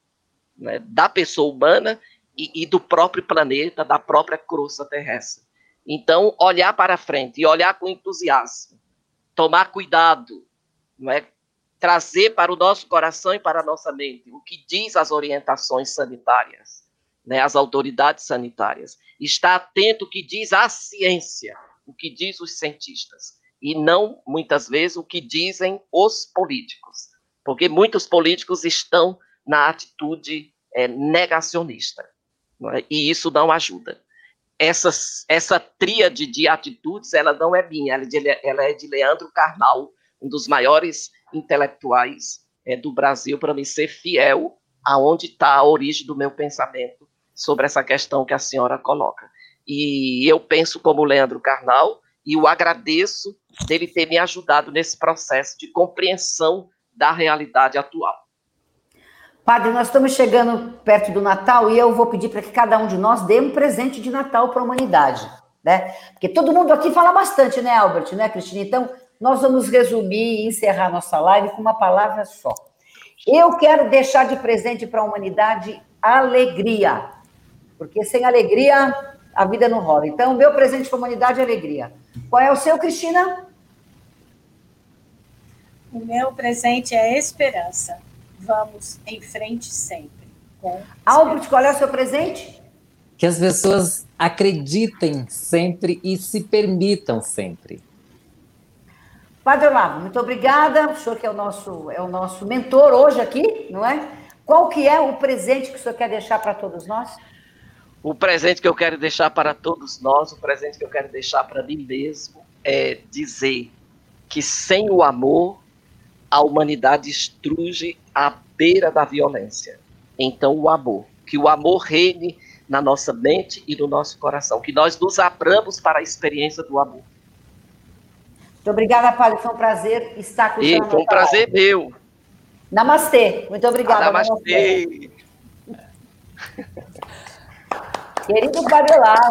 né, da pessoa humana e, e do próprio planeta, da própria crosta terrestre. Então, olhar para frente e olhar com entusiasmo, tomar cuidado, não é? trazer para o nosso coração e para a nossa mente o que diz as orientações sanitárias, né, as autoridades sanitárias. Estar atento o que diz a ciência, o que diz os cientistas, e não, muitas vezes, o que dizem os políticos, porque muitos políticos estão na atitude é, negacionista, é? e isso não ajuda. Essa, essa tríade de atitudes, ela não é minha, ela é de, ela é de Leandro Carnal, um dos maiores intelectuais é, do Brasil para me ser fiel aonde está a origem do meu pensamento sobre essa questão que a senhora coloca. E eu penso como Leandro Carnal e o agradeço dele ter me ajudado nesse processo de compreensão da realidade atual. Padre, nós estamos chegando perto do Natal e eu vou pedir para que cada um de nós dê um presente de Natal para a humanidade, né? Porque todo mundo aqui fala bastante, né, Albert, né, Cristina? Então, nós vamos resumir e encerrar nossa live com uma palavra só. Eu quero deixar de presente para a humanidade alegria, porque sem alegria a vida não rola. Então, meu presente para a humanidade é alegria. Qual é o seu, Cristina? O meu presente é esperança. Vamos em frente sempre. Albert, qual é o seu presente? Que as pessoas acreditem sempre e se permitam sempre. Padre Olavo, muito obrigada. O senhor que é o nosso, é o nosso mentor hoje aqui, não é? Qual que é o presente que o senhor quer deixar para todos nós? O presente que eu quero deixar para todos nós, o presente que eu quero deixar para mim mesmo, é dizer que sem o amor, a humanidade estruge à beira da violência. Então, o amor. Que o amor reine na nossa mente e no nosso coração. Que nós nos abramos para a experiência do amor. Muito obrigada, Padre. Foi um prazer estar com você. Foi um prazer meu. Namastê. Muito obrigada. Ah, namastê. namastê. Querido Olavo.